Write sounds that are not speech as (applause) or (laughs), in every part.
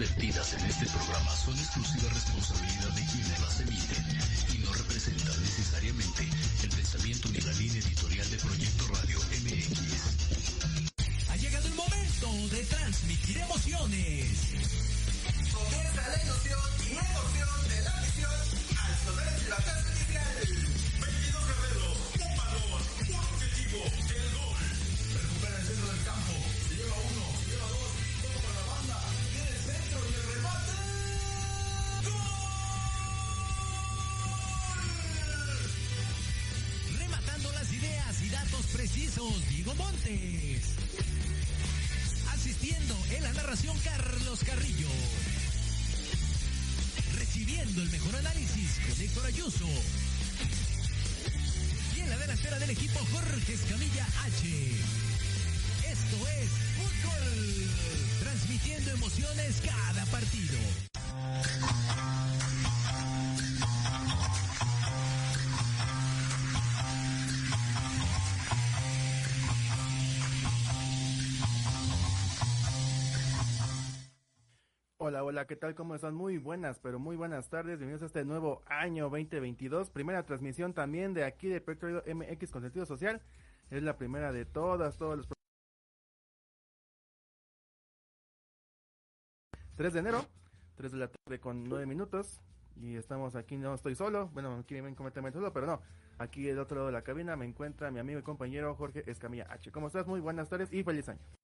vertidas en este programa son exclusiva responsabilidad de quienes las emiten y no representan necesariamente el pensamiento ni la línea editorial de Proyecto Radio MX. Con Héctor Ayuso. Y en la delantera del equipo, Jorge Escamilla H. Esto es Fútbol. Transmitiendo emociones cada partido. Hola, ¿qué tal? ¿Cómo están? Muy buenas, pero muy buenas tardes. Bienvenidos a este nuevo año 2022. Primera transmisión también de aquí de Radio MX con sentido social. Es la primera de todas, todos los... 3 de enero, 3 de la tarde con 9 minutos. Y estamos aquí, no estoy solo. Bueno, aquí ven completamente solo, pero no. Aquí del otro lado de la cabina me encuentra mi amigo y compañero Jorge Escamilla H. ¿Cómo estás? Muy buenas tardes y feliz año.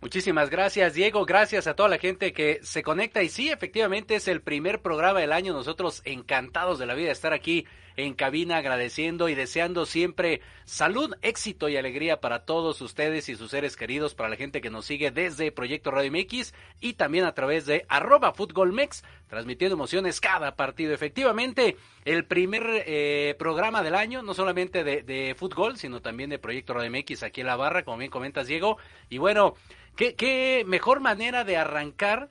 Muchísimas gracias, Diego. Gracias a toda la gente que se conecta. Y sí, efectivamente es el primer programa del año. Nosotros encantados de la vida de estar aquí en cabina, agradeciendo y deseando siempre salud, éxito y alegría para todos ustedes y sus seres queridos, para la gente que nos sigue desde Proyecto Radio MX y también a través de arroba Mex, transmitiendo emociones cada partido. Efectivamente, el primer eh, programa del año, no solamente de, de fútbol, sino también de Proyecto Radio MX aquí en la barra, como bien comentas, Diego. Y bueno, ¿Qué, mejor manera de arrancar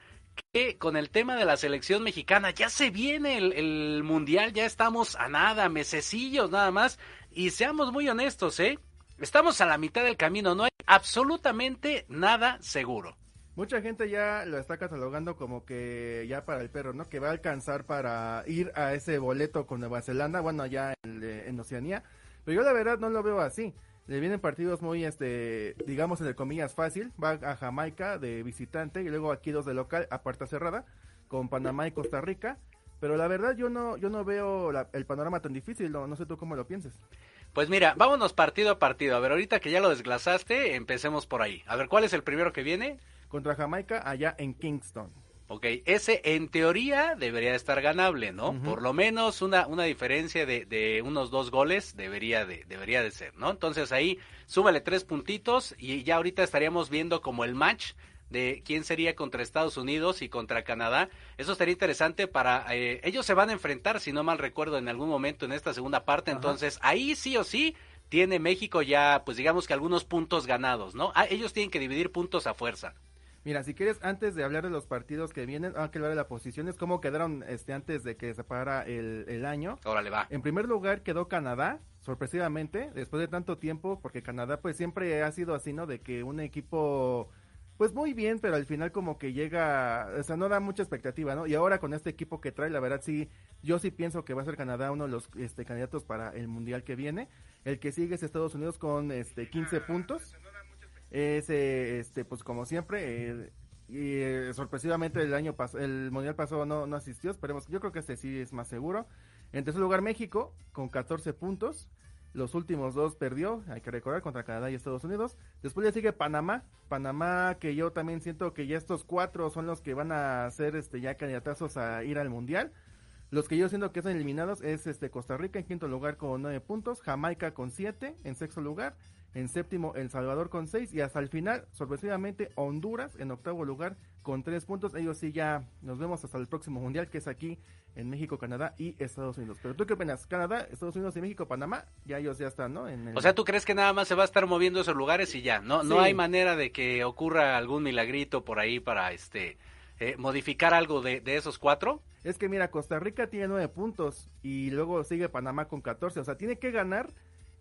que con el tema de la selección mexicana? Ya se viene el, el mundial, ya estamos a nada, mesecillos nada más. Y seamos muy honestos, ¿eh? Estamos a la mitad del camino, no hay absolutamente nada seguro. Mucha gente ya lo está catalogando como que ya para el perro, ¿no? Que va a alcanzar para ir a ese boleto con Nueva Zelanda, bueno, allá en, en Oceanía. Pero yo la verdad no lo veo así. Le vienen partidos muy, este, digamos, en el comillas fácil. Va a Jamaica de visitante y luego aquí dos de local a puerta cerrada con Panamá y Costa Rica. Pero la verdad yo no, yo no veo la, el panorama tan difícil, no, no sé tú cómo lo pienses. Pues mira, vámonos partido a partido. A ver, ahorita que ya lo desglasaste, empecemos por ahí. A ver, ¿cuál es el primero que viene? Contra Jamaica allá en Kingston. Ok, ese en teoría debería estar ganable, ¿no? Por lo menos una, una diferencia de, de unos dos goles debería de, debería de ser, ¿no? Entonces ahí súmale tres puntitos y ya ahorita estaríamos viendo como el match de quién sería contra Estados Unidos y contra Canadá. Eso estaría interesante para... eh, ellos se van a enfrentar, si no mal recuerdo, en algún momento en esta segunda parte. Ajá. Entonces ahí sí o sí tiene México ya, pues digamos que algunos puntos ganados, ¿no? Ah, ellos tienen que dividir puntos a fuerza. Mira, si quieres, antes de hablar de los partidos que vienen, hay que hablar de las posiciones, cómo quedaron este, antes de que se parara el, el año. Órale, va. En primer lugar quedó Canadá, sorpresivamente, después de tanto tiempo, porque Canadá pues siempre ha sido así, ¿no? De que un equipo, pues muy bien, pero al final como que llega, o sea, no da mucha expectativa, ¿no? Y ahora con este equipo que trae, la verdad sí, yo sí pienso que va a ser Canadá uno de los este, candidatos para el Mundial que viene. El que sigue es Estados Unidos con este 15 puntos. Ese, este, pues como siempre, eh, y eh, sorpresivamente el año pas el mundial pasado no, no asistió, esperemos, yo creo que este sí es más seguro. En tercer lugar México con 14 puntos, los últimos dos perdió, hay que recordar, contra Canadá y Estados Unidos. Después ya sigue Panamá, Panamá que yo también siento que ya estos cuatro son los que van a ser este ya candidatazos a ir al mundial. Los que yo siento que están eliminados es este Costa Rica en quinto lugar con 9 puntos, Jamaica con 7 en sexto lugar, en séptimo El Salvador con 6 y hasta el final, sorpresivamente, Honduras en octavo lugar con 3 puntos. Ellos sí ya nos vemos hasta el próximo mundial que es aquí en México, Canadá y Estados Unidos. Pero tú qué opinas? Canadá, Estados Unidos y México, Panamá, ya ellos ya están, ¿no? En el... O sea, ¿tú crees que nada más se va a estar moviendo esos lugares y ya? No, hay manera de que ocurra algún milagrito por ahí para este eh, modificar algo de, de esos cuatro. Es que mira, Costa Rica tiene 9 puntos y luego sigue Panamá con 14. O sea, tiene que ganar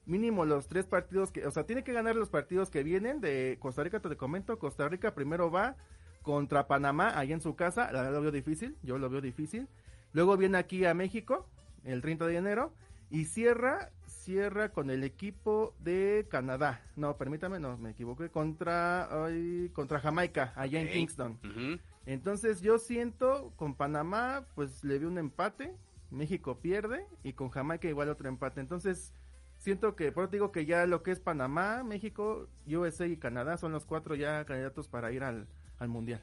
mínimo los tres partidos que, o sea, tiene que ganar los partidos que vienen de Costa Rica, te comento, Costa Rica primero va contra Panamá, allá en su casa, la verdad lo veo difícil, yo lo veo difícil. Luego viene aquí a México, el 30 de enero, y cierra, cierra con el equipo de Canadá. No, permítame, no, me equivoqué, contra, ay, contra Jamaica, allá en. Kingston. Entonces yo siento con Panamá, pues le vi un empate, México pierde y con Jamaica igual otro empate. Entonces siento que, por eso digo que ya lo que es Panamá, México, USA y Canadá son los cuatro ya candidatos para ir al, al Mundial.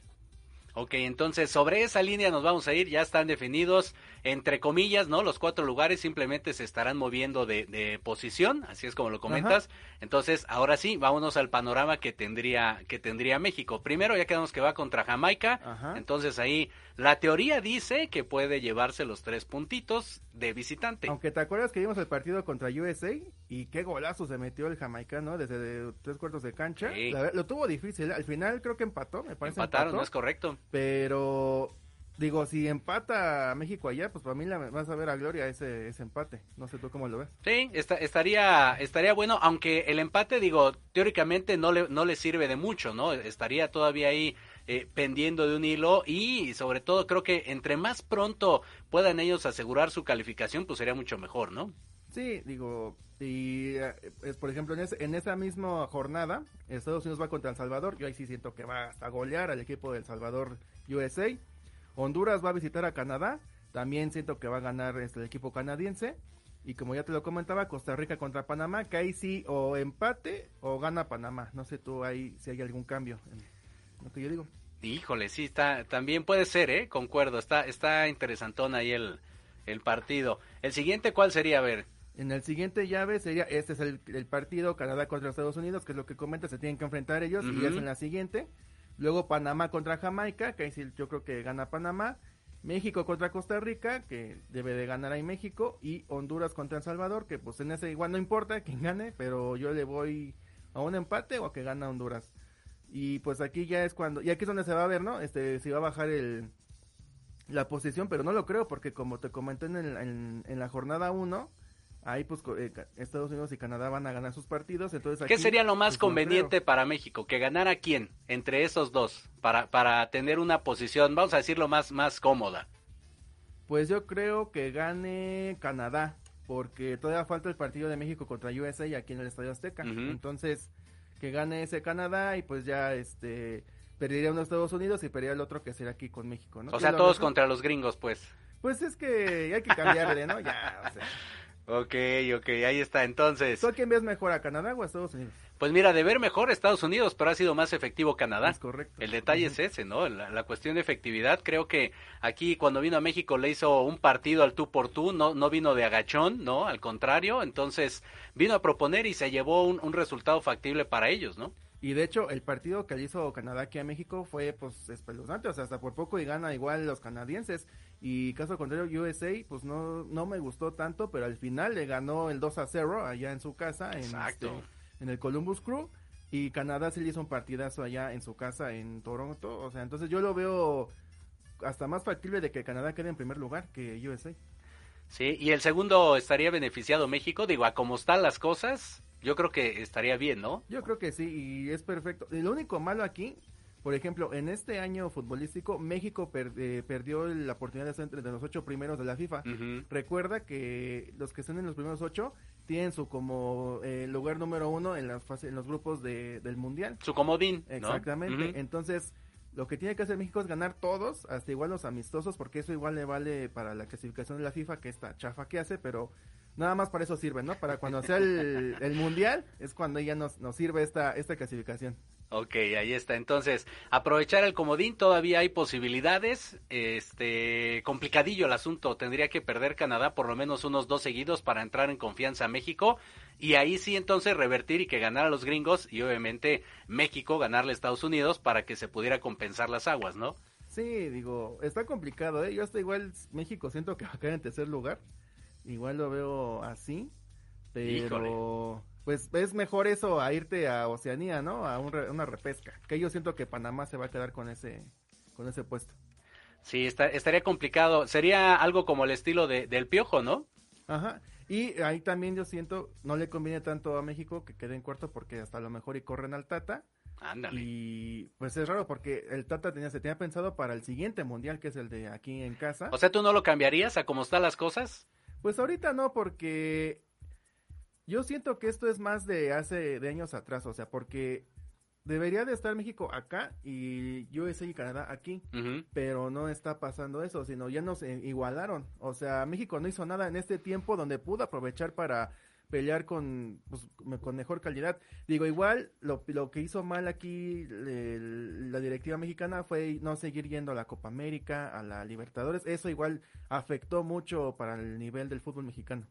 Ok, entonces sobre esa línea nos vamos a ir, ya están definidos, entre comillas, ¿no? Los cuatro lugares simplemente se estarán moviendo de, de posición, así es como lo comentas. Entonces, ahora sí, vámonos al panorama que tendría, que tendría México. Primero ya quedamos que va contra Jamaica, Ajá. entonces ahí la teoría dice que puede llevarse los tres puntitos de visitante. Aunque te acuerdas que vimos el partido contra USA y qué golazo se metió el jamaicano desde de tres cuartos de cancha. Sí. La ver- lo tuvo difícil, al final creo que empató, me parece. Empataron, empató. ¿no es correcto? Pero digo, si empata a México allá, pues para mí la, vas a ver a Gloria ese, ese empate. No sé tú cómo lo ves. Sí, esta- estaría, estaría bueno, aunque el empate, digo, teóricamente no le, no le sirve de mucho, ¿no? Estaría todavía ahí eh, pendiendo de un hilo y sobre todo creo que entre más pronto puedan ellos asegurar su calificación, pues sería mucho mejor, ¿no? Sí, digo, y eh, es, por ejemplo, en, en esa misma jornada, Estados Unidos va contra El Salvador. Yo ahí sí siento que va hasta golear al equipo del Salvador USA. Honduras va a visitar a Canadá. También siento que va a ganar este, el equipo canadiense. Y como ya te lo comentaba, Costa Rica contra Panamá, que ahí sí o empate o gana Panamá. No sé tú ahí si hay algún cambio en lo que yo digo. Híjole, sí, está, también puede ser, ¿eh? Concuerdo, está, está interesantón ahí el, el partido. El siguiente, ¿cuál sería? A ver, En el siguiente llave sería, este es el, el partido Canadá contra Estados Unidos, que es lo que comenta, se tienen que enfrentar ellos, y Ujú. ya es en la siguiente. Luego Panamá contra Jamaica, que ahí sí yo creo que gana Panamá. México contra Costa Rica, que debe de ganar ahí México. Y Honduras contra El Salvador, que pues en ese igual no importa quién gane, pero yo le voy a un empate o a que gana Honduras. Y pues aquí ya es cuando, y aquí es donde se va a ver, ¿no? Este, si va a bajar el, la posición, pero no lo creo, porque como te comenté en, el- en, en la jornada 1, ahí pues eh, Estados Unidos y Canadá van a ganar sus partidos, entonces ¿qué aquí, sería lo más pues, conveniente para México? ¿Que ganara quién entre esos dos? Para, para tener una posición, vamos a decirlo, más, más cómoda. Pues yo creo que gane Canadá, porque todavía falta el partido de México contra USA aquí en el Estadio Azteca. Entonces, que gane ese Canadá y pues ya este perdería uno Estados Unidos y perdería el otro que será aquí con México, ¿no? O ¿Tú sea, todos contra los gringos, pues. Pues es que hay que cambiarle, ¿no? Ya, o sea. (laughs) Ok, ok, ahí está. Entonces, ¿Tú a quién ves mejor, a Canadá o a Estados Unidos? Pues mira, de ver mejor Estados Unidos, pero ha sido más efectivo Canadá. Es correcto. El detalle es ese, ¿no? La, la cuestión de efectividad. Creo que aquí cuando vino a México le hizo un partido al tú por tú, no, no vino de agachón, ¿no? Al contrario, entonces vino a proponer y se llevó un, un resultado factible para ellos, ¿no? Y de hecho, el partido que le hizo Canadá aquí a México fue pues espeluznante, o sea, hasta por poco y gana igual los canadienses. Y caso contrario, USA, pues no, no me gustó tanto, pero al final le ganó el 2 a 0 allá en su casa, en, Exacto. este, en el Columbus Crew. Y Canadá sí le hizo un partidazo allá en su casa en Toronto. O sea, entonces yo lo veo hasta más factible de que Canadá quede en primer lugar que USA. Sí, y el segundo estaría beneficiado México, digo, a como están las cosas, yo creo que estaría bien, ¿no? Yo creo que sí, y es perfecto. Y lo único malo aquí, por ejemplo, en este año futbolístico, México per- eh, perdió la oportunidad de estar entre los ocho primeros de la FIFA. Recuerda que los que están en los primeros ocho tienen su como eh, lugar número uno en las fase- en los grupos de, del mundial. Su comodín, ¿no? Exactamente. Entonces, lo que tiene que hacer México es ganar todos, hasta igual los amistosos, porque eso igual le vale para la clasificación de la FIFA, que esta chafa que hace, pero nada más para eso sirve, ¿no? Para cuando sea el, el mundial, es cuando ya nos, nos sirve esta, esta clasificación. Ok, ahí está. Entonces, aprovechar el comodín, todavía hay posibilidades. Este, complicadillo el asunto. Tendría que perder Canadá por lo menos unos dos seguidos para entrar en confianza a México. Y ahí sí, entonces, revertir y que ganara a los gringos. Y obviamente México ganarle a Estados Unidos para que se pudiera compensar las aguas, ¿no? Sí, digo, está complicado, ¿eh? Yo hasta igual México siento que va a caer en tercer lugar. Igual lo veo así, pero pues es mejor eso a irte a Oceanía, ¿no? A un re- una repesca. Que yo siento que Panamá se va a quedar con ese con ese puesto. Sí, está, estaría complicado. Sería algo como el estilo de, del piojo, ¿no? Ajá. Y ahí también yo siento no le conviene tanto a México que quede en cuarto porque hasta a lo mejor y corren al Tata. Ándale. Y pues es raro porque el Tata tenía, se tenía pensado para el siguiente mundial, que es el de aquí en casa. O sea, ¿tú no lo cambiarías a cómo están las cosas? Pues ahorita no, porque yo siento que esto es más de hace de años atrás, o sea, porque debería de estar México acá y USA y Canadá aquí, pero no está pasando eso, sino ya nos eh, igualaron. O sea, México no hizo nada en este tiempo donde pudo aprovechar para pelear con, pues, con mejor calidad. Digo, igual lo, lo que hizo mal aquí el- la directiva mexicana fue no seguir yendo a la Copa América, a la Libertadores. Eso igual afectó mucho para el nivel del fútbol mexicano.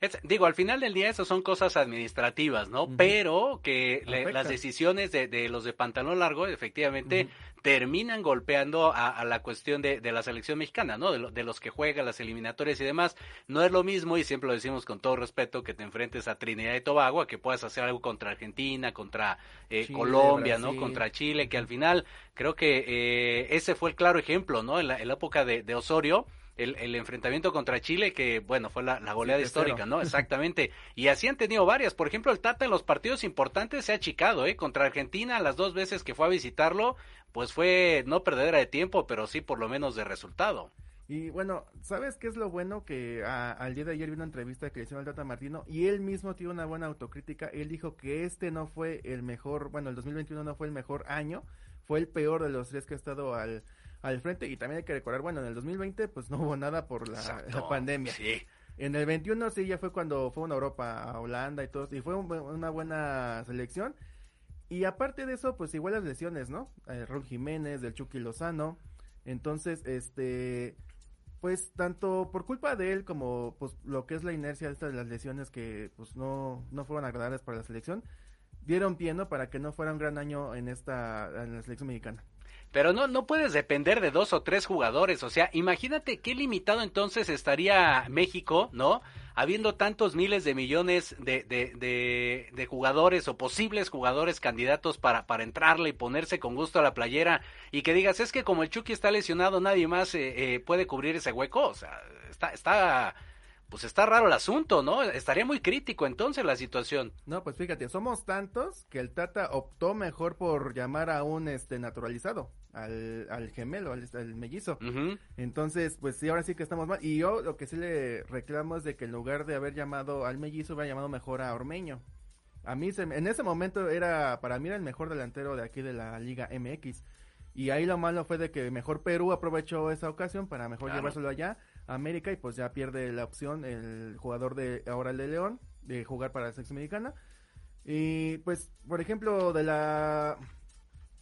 Es- digo, al final del día eso son cosas administrativas, ¿no? Pero que le- las decisiones de, de los de pantalón largo efectivamente terminan golpeando a, a la cuestión de, de la selección mexicana, ¿no? De, lo- de los que juegan las eliminatorias y demás. No es lo mismo, y siempre lo decimos con todo respeto, que te enfrentes a Trinidad y Tobago, a que puedas hacer algo contra Argentina, contra eh, Chile, Colombia, ¿no? Contra Chile, que al final creo que eh, ese fue el claro ejemplo, ¿no? En la, en la época de Osorio. El, el enfrentamiento contra Chile, que bueno, fue la, la goleada 7-0. histórica, ¿no? Exactamente. Y así han tenido varias. Por ejemplo, el Tata en los partidos importantes se ha achicado, ¿eh? Contra Argentina, las dos veces que fue a visitarlo, pues fue no perdedera de tiempo, pero sí por lo menos de resultado. Y bueno, ¿sabes qué es lo bueno? Que a- al día de ayer vi una entrevista que le hicieron al Tata Martino y él mismo tiene una buena autocrítica. Él dijo que este no fue el mejor, bueno, el 2021 no fue el mejor año, fue el peor de los tres que ha estado al, al frente. Y también hay que recordar, bueno, en el 2020 pues no hubo nada por la, Exacto. la pandemia. Sí. En el 21 sí ya fue cuando fue a Europa, a Holanda y todo, y fue un una buena selección. Y aparte de eso, pues igual las lesiones, ¿no? Eh, Raúl Jiménez, del Chucky Lozano. Entonces, este, pues tanto por culpa de él como pues lo que es la inercia esta de las lesiones que pues no, no fueron agradables para la selección, dieron pie, ¿no? Para que no fuera un gran año en esta, en la selección mexicana. Pero no, no puedes depender de dos o tres jugadores. O sea, imagínate qué limitado entonces estaría México, ¿no? Habiendo tantos miles de millones de, de, de, de jugadores o posibles jugadores candidatos para, para entrarle y ponerse con gusto a la playera y que digas, es que como el Chucky está lesionado, nadie más eh, eh, puede cubrir ese hueco. O sea, está, está, pues está raro el asunto, ¿no? Estaría muy crítico entonces la situación. No, pues fíjate, somos tantos que el Tata optó mejor por llamar a un este naturalizado, al, al gemelo, al, al mellizo. Entonces, pues sí, ahora sí que estamos mal. Y yo lo que sí le reclamo es de que en lugar de haber llamado al mellizo, hubiera llamado mejor a Ormeño. A mí, se en ese momento era, para mí era el mejor delantero de aquí de la Liga MX. Y ahí lo malo fue de que mejor Perú aprovechó esa ocasión para mejor Claro. llevárselo allá a América y pues ya pierde la opción el jugador de ahora el de León de jugar para la selección mexicana. Y pues, por ejemplo, de la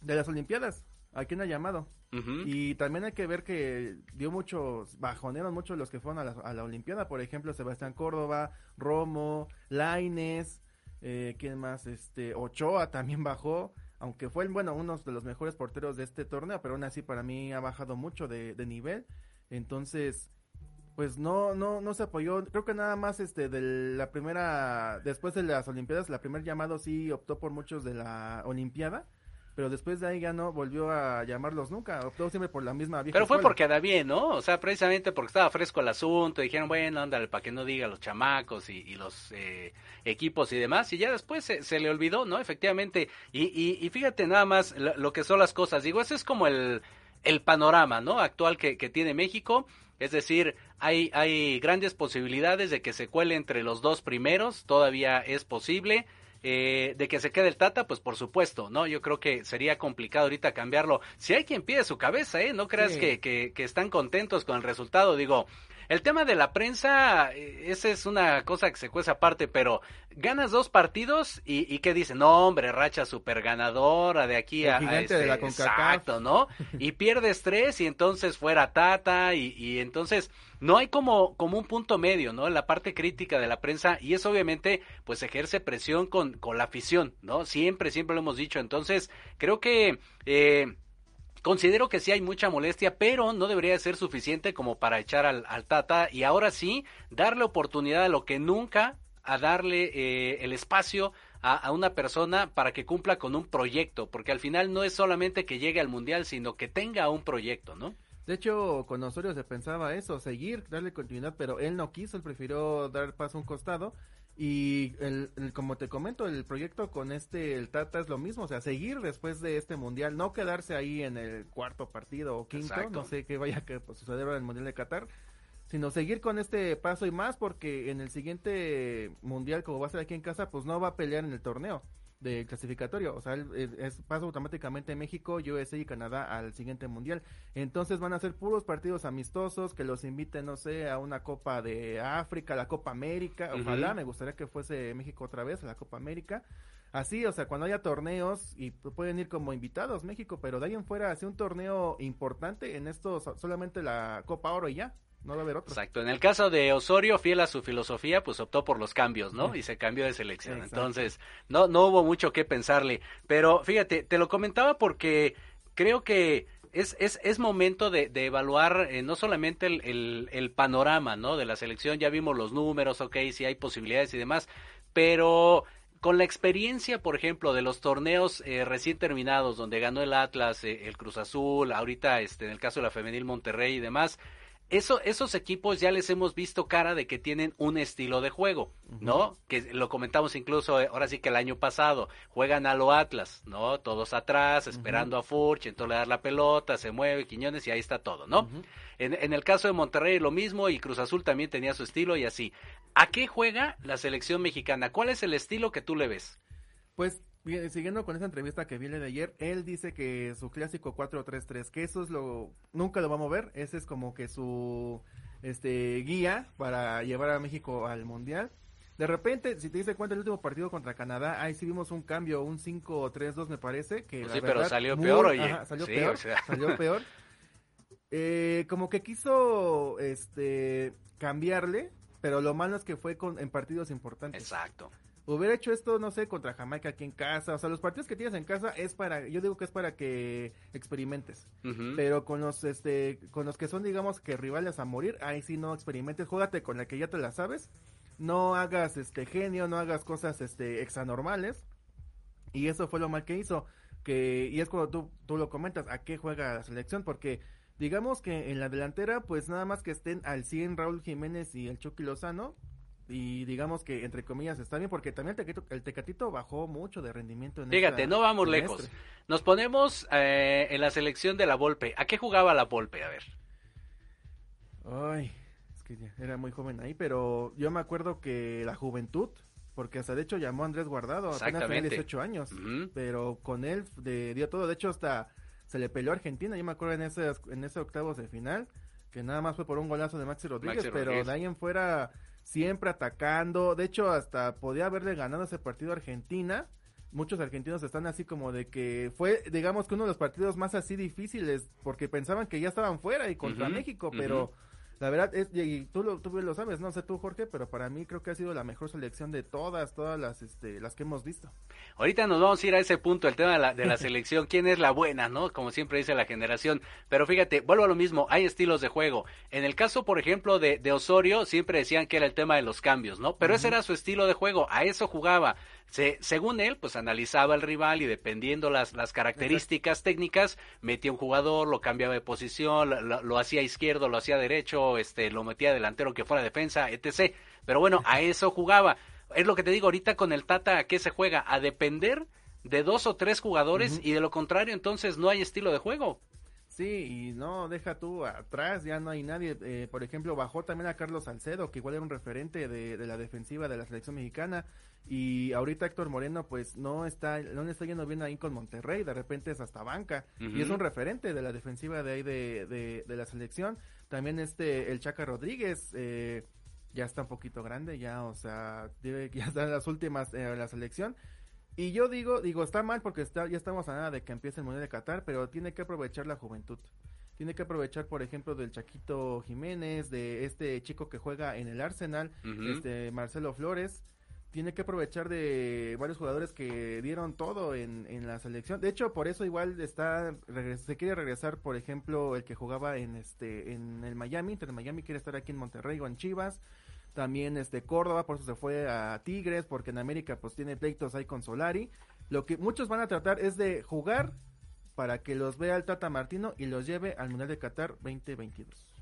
de las Olimpiadas, ¿a quién ha llamado? Y también hay que ver que dio muchos, bajonearon mucho los que fueron a la, a la Olimpiada, por ejemplo, Sebastián Córdoba, Romo, Laines, eh, ¿quién más? Este, Ochoa también bajó, aunque fue, bueno, uno de los mejores porteros de este torneo, pero aún así para mí ha bajado mucho de, de nivel, entonces, pues no, no, no se apoyó, creo que nada más, este, de la primera, después de las Olimpiadas, la primer llamado sí optó por muchos de la Olimpiada, pero después de ahí ya no volvió a llamarlos nunca, optó siempre por la misma vieja Pero fue escuela. porque da bien, ¿no? O sea, precisamente porque estaba fresco el asunto, dijeron, bueno, ándale, para que no diga los chamacos y, y los eh, equipos y demás, y ya después se, se le olvidó, ¿no? Efectivamente, y, y, y fíjate nada más lo, lo que son las cosas, digo, ese es como el, el panorama, ¿no? Actual que, que tiene México, es decir, hay, hay grandes posibilidades de que se cuele entre los dos primeros, todavía es posible, eh, de que se quede el Tata, pues por supuesto, ¿no? Yo creo que sería complicado ahorita cambiarlo. Si hay quien pide su cabeza, ¿eh? No creas Sí. que, que, que están contentos con el resultado. Digo, el tema de la prensa, eh, esa es una cosa que se cuece aparte, pero ganas dos partidos y, y ¿qué dicen? No, hombre, racha super ganadora de aquí El a, a gigante de la CONCACAF. Exacto, ¿no? Y pierdes tres y entonces fuera Tata y, y entonces no hay como, como un punto medio, ¿no? En la parte crítica de la prensa y eso obviamente pues ejerce presión con, con la afición, ¿no? Siempre, siempre lo hemos dicho. Entonces creo que... Eh, Considero que sí hay mucha molestia, pero no debería ser suficiente como para echar al, al Tata y ahora sí darle oportunidad a lo que nunca, a darle eh, el espacio a, a una persona para que cumpla con un proyecto, porque al final no es solamente que llegue al Mundial, sino que tenga un proyecto, ¿no? De hecho, con Osorio se pensaba eso, seguir, darle continuidad, pero él no quiso, él prefirió dar paso a un costado Y el, el- como te comento, el proyecto con este, el Tata es lo mismo, o sea, seguir después de este mundial, no quedarse ahí en el cuarto partido o quinto, Exacto. no sé qué vaya a que, pues, suceder en el mundial de Qatar, sino seguir con este paso y más porque en el siguiente mundial, como va a ser aquí en casa, pues no va a pelear en el torneo de clasificatorio, o sea, él- es, es- pasa automáticamente México, USA y Canadá al siguiente mundial. Entonces van a ser puros partidos amistosos que los inviten, no sé, a una Copa de África, la Copa América. Ojalá, me gustaría que fuese México otra vez a la Copa América. Así, o sea, cuando haya torneos y pu- pueden ir como invitados México, pero de ahí en fuera hace un torneo importante en esto so- solamente la Copa Oro y ya, no va a haber otro. Exacto. En el caso de Osorio, fiel a su filosofía, pues optó por los cambios, ¿no? Y se cambió de selección. Exacto. Entonces, no, no hubo mucho que pensarle. Pero fíjate, te lo comentaba porque creo que es, es, es momento de, de evaluar eh, no solamente el, el, el panorama, ¿no? De la selección. Ya vimos los números, ok, si hay posibilidades y demás, pero con la experiencia, por ejemplo, de los torneos eh, recién terminados, donde ganó el Atlas, eh, el Cruz Azul, ahorita este, en el caso de la Femenil Monterrey y demás, eso, esos equipos ya les hemos visto cara de que tienen un estilo de juego, ¿no? Que lo comentamos incluso eh, ahora sí que el año pasado, juegan a lo Atlas, ¿no? Todos atrás, esperando a Furch, entonces le dar la pelota, se mueve Quiñones y ahí está todo, ¿no? en, en el caso de Monterrey lo mismo y Cruz Azul también tenía su estilo y así. ¿A qué juega la selección mexicana? ¿Cuál es el estilo que tú le ves? Pues bien, siguiendo con esa entrevista que vi el de ayer, él dice que su clásico 4-3-3, que eso es lo nunca lo va a mover, ese es como que su este guía para llevar a México al mundial. De repente, si te diste cuenta el último partido contra Canadá, ahí sí vimos un cambio, un 5-3-2 me parece, que Pues la sí, pero salió muy- peor, oye. ajá, salió Sí, peor, o sea. salió peor. Eh, como que quiso este cambiarle, pero lo malo es que fue con en partidos importantes. Exacto. Hubiera hecho esto, no sé, contra Jamaica aquí en casa. O sea, los partidos que tienes en casa es para, yo digo que es para que experimentes. Pero con los, este, con los que son, digamos, que rivales a morir, ahí sí no experimentes. Jógate con la que ya te la sabes. No hagas, este, genio, no hagas cosas, este, exanormales. Y eso fue lo mal que hizo. Que, y es cuando tú, tú lo comentas, ¿a qué juega la selección? Porque, digamos que en la delantera, pues nada más que estén al 100 Raúl Jiménez y el Chucky Lozano. Y digamos que, entre comillas, está bien, porque también el Tecatito, el Tecatito bajó mucho de rendimiento en Fíjate, no vamos semestre. lejos. Nos ponemos eh, en la selección de la Volpe. ¿A qué jugaba la Volpe? A ver. Ay, es que ya era muy joven ahí, pero yo me acuerdo que la juventud, porque hasta de hecho llamó a Andrés Guardado, apenas tenía Exactamente. 18 años, pero con él de- dio todo, de hecho hasta se le peleó a Argentina, yo me acuerdo en ese, en ese octavos de final, que nada más fue por un golazo de Maxi Rodríguez, Maxi pero Rodríguez. de ahí en fuera siempre atacando, de hecho hasta podía haberle ganado ese partido a Argentina, muchos argentinos están así como de que fue, digamos que uno de los partidos más así difíciles, porque pensaban que ya estaban fuera y contra México, pero la verdad es, y tú lo, tú lo sabes, no sé tú Jorge, pero para mí creo que ha sido la mejor selección de todas, todas las, este, las que hemos visto. Ahorita nos vamos a ir a ese punto, el tema de la, de la (laughs) selección, quién es la buena, ¿no? Como siempre dice la generación. Pero fíjate, vuelvo a lo mismo, hay estilos de juego. En el caso, por ejemplo, de, de Osorio, siempre decían que era el tema de los cambios, ¿no? Pero ese era su estilo de juego, a eso jugaba. Se, según él, pues analizaba al rival y dependiendo las, las características técnicas, metía un jugador, lo cambiaba de posición, lo, lo- lo hacía izquierdo, lo hacía derecho, este, lo metía delantero que fuera defensa, etc. Pero bueno, a eso jugaba. Es lo que te digo ahorita con el Tata, ¿a qué se juega? A depender de dos o tres jugadores y de lo contrario entonces no hay estilo de juego. Sí, y no, deja tú atrás, ya no hay nadie. eh, por ejemplo, bajó también a Carlos Salcedo, que igual era un referente de, de la defensiva de la selección mexicana. Y ahorita Héctor Moreno, pues no está, no le está yendo bien ahí con Monterrey, de repente es hasta banca. Y es un referente de la defensiva de ahí de, de, de la selección. También este, el Chaca Rodríguez, eh, ya está un poquito grande, ya, o sea, debe, (laughs) ya está en las últimas eh, de la selección. Y yo digo, digo, está mal porque está, ya estamos a nada de que empiece el Mundial de Qatar, pero tiene que aprovechar la juventud. Tiene que aprovechar, por ejemplo, del Chaquito Jiménez, de este chico que juega en el Arsenal, este Marcelo Flores. Tiene que aprovechar de varios jugadores que dieron todo en, en la selección. De hecho, por eso igual está se quiere regresar, por ejemplo, el que jugaba en este en el Miami, Inter de Miami quiere estar aquí en Monterrey o en Chivas. También este Córdoba, por eso se fue a Tigres, porque en América pues tiene pleitos ahí con Solari. Lo que muchos van a tratar es de jugar para que los vea el Tata Martino y los lleve al Mundial de Qatar 2022.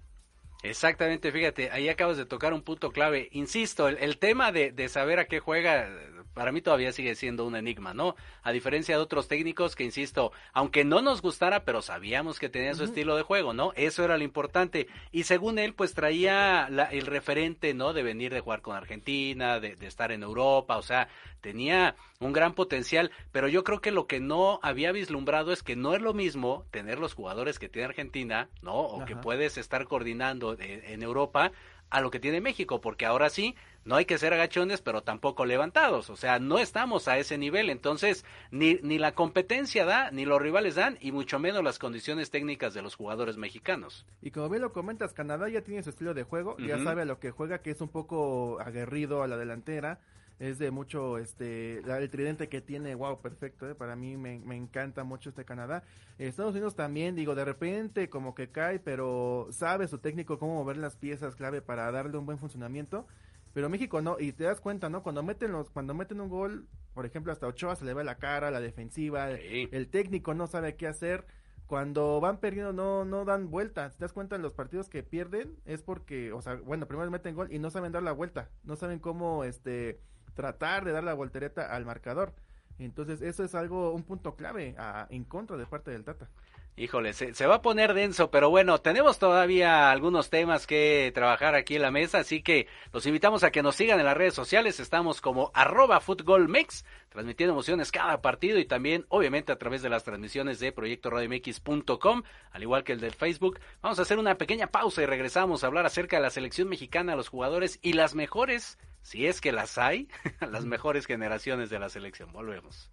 Exactamente, fíjate, ahí acabas de tocar un punto clave. Insisto, el, el tema de, de, saber a qué juega, para mí todavía sigue siendo un enigma, ¿no? A diferencia de otros técnicos que, insisto, aunque no nos gustara, pero sabíamos que tenía su uh -huh. estilo de juego, ¿no? Eso era lo importante. Y según él, pues traía la, el referente, ¿no? De venir de jugar con Argentina, de, de estar en Europa, o sea, tenía un gran potencial, pero yo creo que lo que no había vislumbrado es que no es lo mismo tener los jugadores que tiene Argentina, ¿no? O Ajá. que puedes estar coordinando en Europa a lo que tiene México, porque ahora sí, no hay que ser agachones, pero tampoco levantados, o sea, no estamos a ese nivel, entonces ni, ni la competencia da, ni los rivales dan, y mucho menos las condiciones técnicas de los jugadores mexicanos. Y como bien lo comentas, Canadá ya tiene su estilo de juego, uh -huh. ya sabe a lo que juega, que es un poco aguerrido a la delantera, es de mucho, este, el tridente que tiene, wow, perfecto, ¿eh? para mí me, me, encanta mucho este Canadá. Estados Unidos también, digo, de repente como que cae, pero sabe su técnico cómo mover las piezas clave para darle un buen funcionamiento. Pero México no, y te das cuenta, ¿no? Cuando meten los, cuando meten un gol, por ejemplo, hasta Ochoa se le ve la cara, la defensiva, sí. el, el técnico no sabe qué hacer cuando van perdiendo no no dan vuelta. te das cuenta en los partidos que pierden es porque, o sea, bueno, primero meten gol y no saben dar la vuelta, no saben cómo este tratar de dar la voltereta al marcador. Entonces, eso es algo, un punto clave a, en contra de parte del Tata. Híjole, se, va a poner denso, pero bueno, tenemos todavía algunos temas que trabajar aquí en la mesa, así que los invitamos a que nos sigan en las redes sociales, estamos como arroba transmitiendo emociones cada partido y también, obviamente, a través de las transmisiones de proyectoradiomx.com, al igual que el del Facebook. Vamos a hacer una pequeña pausa y regresamos a hablar acerca de la selección mexicana, los jugadores y las mejores, si es que las hay, (laughs) las mejores generaciones de la selección. Volvemos.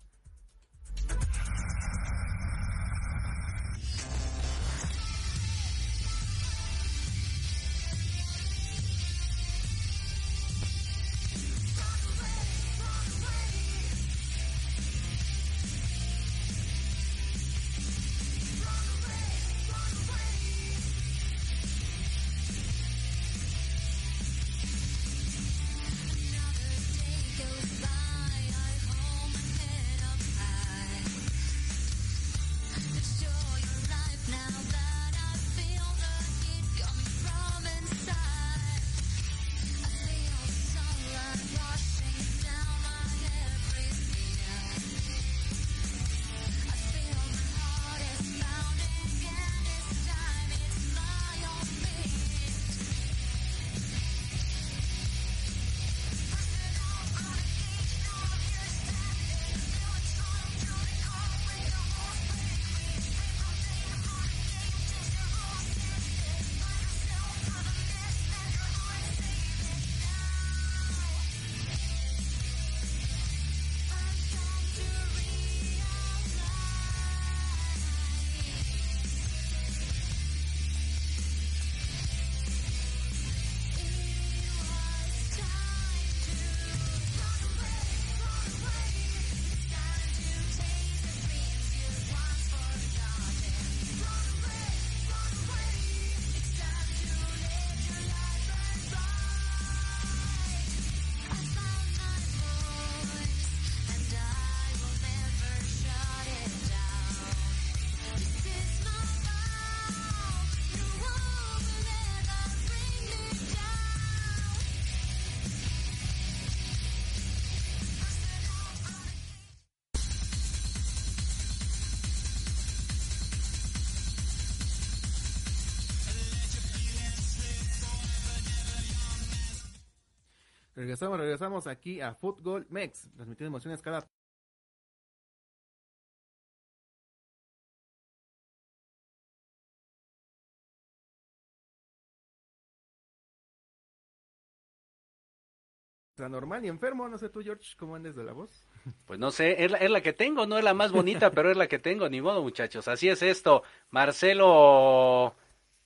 Regresamos, regresamos aquí a Fútbol Mex, transmitiendo emociones cada normal y enfermo, no sé tú George, ¿cómo andes de la voz? (laughs) Pues no sé, es la, que tengo, no es la más bonita, pero es la que tengo, ni modo muchachos, así es esto. Marcelo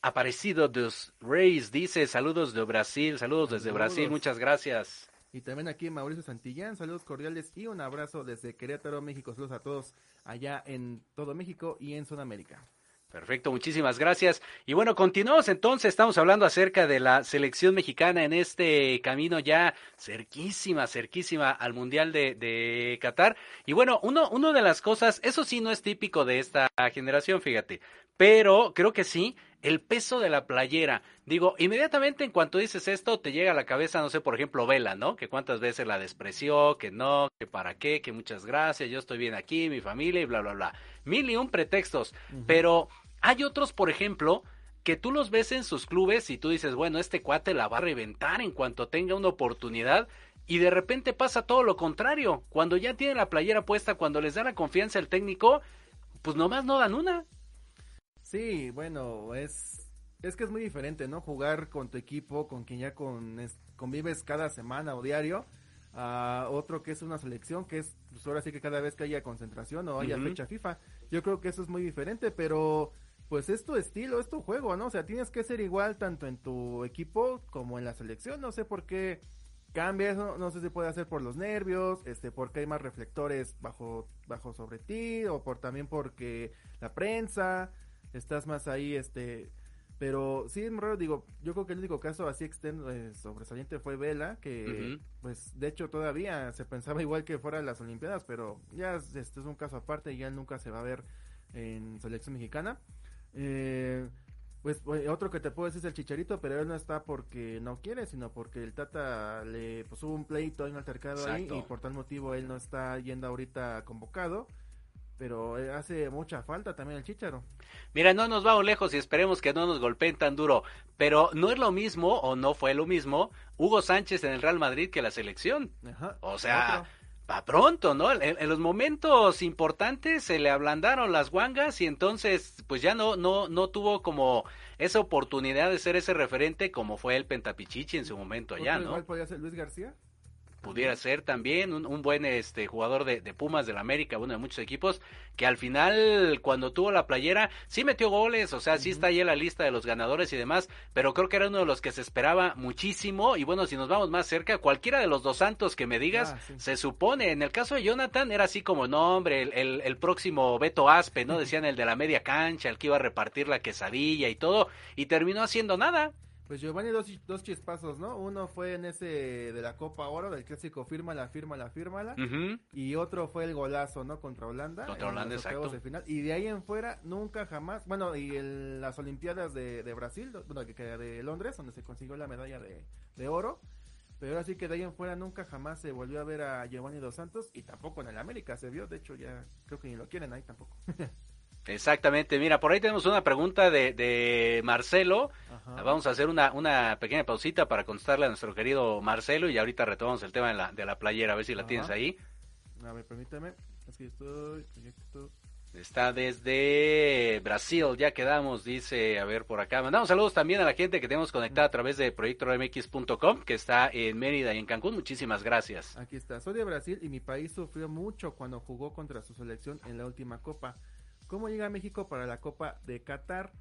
Aparecido de Reis dice saludos de Brasil, saludos desde saludos. Brasil, muchas gracias. Y también aquí Mauricio Santillán, saludos cordiales y un abrazo desde Querétaro, México. Saludos a todos allá en todo México y en Sudamérica. Perfecto, muchísimas gracias. Y bueno, continuamos entonces, estamos hablando acerca de la selección mexicana en este camino ya cerquísima, cerquísima al Mundial de, de Qatar. Y bueno, uno, uno de las cosas, eso sí no es típico de esta generación, fíjate, pero creo que sí, el peso de la playera. Digo, inmediatamente en cuanto dices esto, te llega a la cabeza, no sé, por ejemplo, Vela, ¿no? Que cuántas veces la despreció, que no, que para qué, que muchas gracias, yo estoy bien aquí, mi familia y bla, bla, bla. Mil y un pretextos. Pero hay otros, por ejemplo, que tú los ves en sus clubes y tú dices, bueno, este cuate la va a reventar en cuanto tenga una oportunidad. Y de repente pasa todo lo contrario. Cuando ya tienen la playera puesta, cuando les da la confianza el técnico, pues nomás no dan una. Sí, bueno, es, es que es muy diferente, ¿no? Jugar con tu equipo, con quien ya con, es- convives cada semana o diario, a otro que es una selección, que es, pues ahora sí que cada vez que haya concentración o haya fecha FIFA, yo creo que eso es muy diferente, pero pues es tu estilo, es tu juego, ¿no? O sea, tienes que ser igual tanto en tu equipo como en la selección, no sé por qué cambias, no, no sé si puede ser por los nervios, este, porque hay más reflectores bajo, bajo sobre ti, o por también porque la prensa, estás más ahí, este, pero sí es raro, digo, yo creo que el único caso así externo eh, sobresaliente fue Vela, que pues de hecho todavía se pensaba igual que fuera las Olimpiadas, pero ya es- este es un caso aparte y ya nunca se va a ver en selección mexicana. Eh, pues pues, otro que te puedo decir es el Chicharito, pero él no está porque no quiere, sino porque el Tata le pues hubo un pleito, hay un altercado ahí y por tal motivo él no está yendo ahorita convocado. Pero eh, hace mucha falta también el Chicharo. Mira, no nos vamos lejos y esperemos que no nos golpeen tan duro. Pero no es lo mismo, o no fue lo mismo, Hugo Sánchez en el Real Madrid que la selección. Ajá. O sea, pa pronto, ¿no? En, en los momentos importantes se le ablandaron las guangas y entonces pues ya no no no tuvo como esa oportunidad de ser ese referente como fue el Pentapichichi en su momento allá, ¿no? igual podría ser Luis García. Pudiera ser también un, un buen este jugador de, de Pumas del América, uno de muchos equipos, que al final cuando tuvo la playera sí metió goles, o sea, sí está ahí en la lista de los ganadores y demás, pero creo que era uno de los que se esperaba muchísimo y bueno, si nos vamos más cerca, cualquiera de los dos santos que me digas, Ah, sí. se supone, en el caso de Jonathan era así como, no hombre, el, el, el próximo Beto Aspe, ¿no? Decían el de la media cancha, el que iba a repartir la quesadilla y todo, y terminó haciendo nada. Pues Giovanni dos, dos chispazos, ¿no? Uno fue en ese de la Copa Oro, del clásico fírmala, fírmala, fírmala. Ujú. Y otro fue el golazo, ¿no? Contra Holanda. Contra Holanda, exacto. de final. Y de ahí en fuera, nunca jamás. Bueno, y en las Olimpiadas de, de Brasil, bueno, que de Londres, donde se consiguió la medalla de, de oro. Pero ahora sí que de ahí en fuera nunca jamás se volvió a ver a Giovanni Dos Santos. Y tampoco en el América se vio. De hecho, ya creo que ni lo quieren ahí tampoco. (laughs) Exactamente, mira, por ahí tenemos una pregunta de, de Marcelo. Ajá. Vamos a hacer una, una pequeña pausita para contestarle a nuestro querido Marcelo y ahorita retomamos el tema de la, de la playera, a ver si la tienes ahí. A ver, permíteme. Es que estoy. proyecto. Está desde Brasil, ya quedamos, dice, a ver por acá. Mandamos saludos también a la gente que tenemos conectada a través de proyectormx.com, que está en Mérida y en Cancún. Muchísimas gracias. Aquí está. Soy de Brasil y mi país sufrió mucho cuando jugó contra su selección en la última Copa. ¿Cómo llega México para la Copa de Qatar?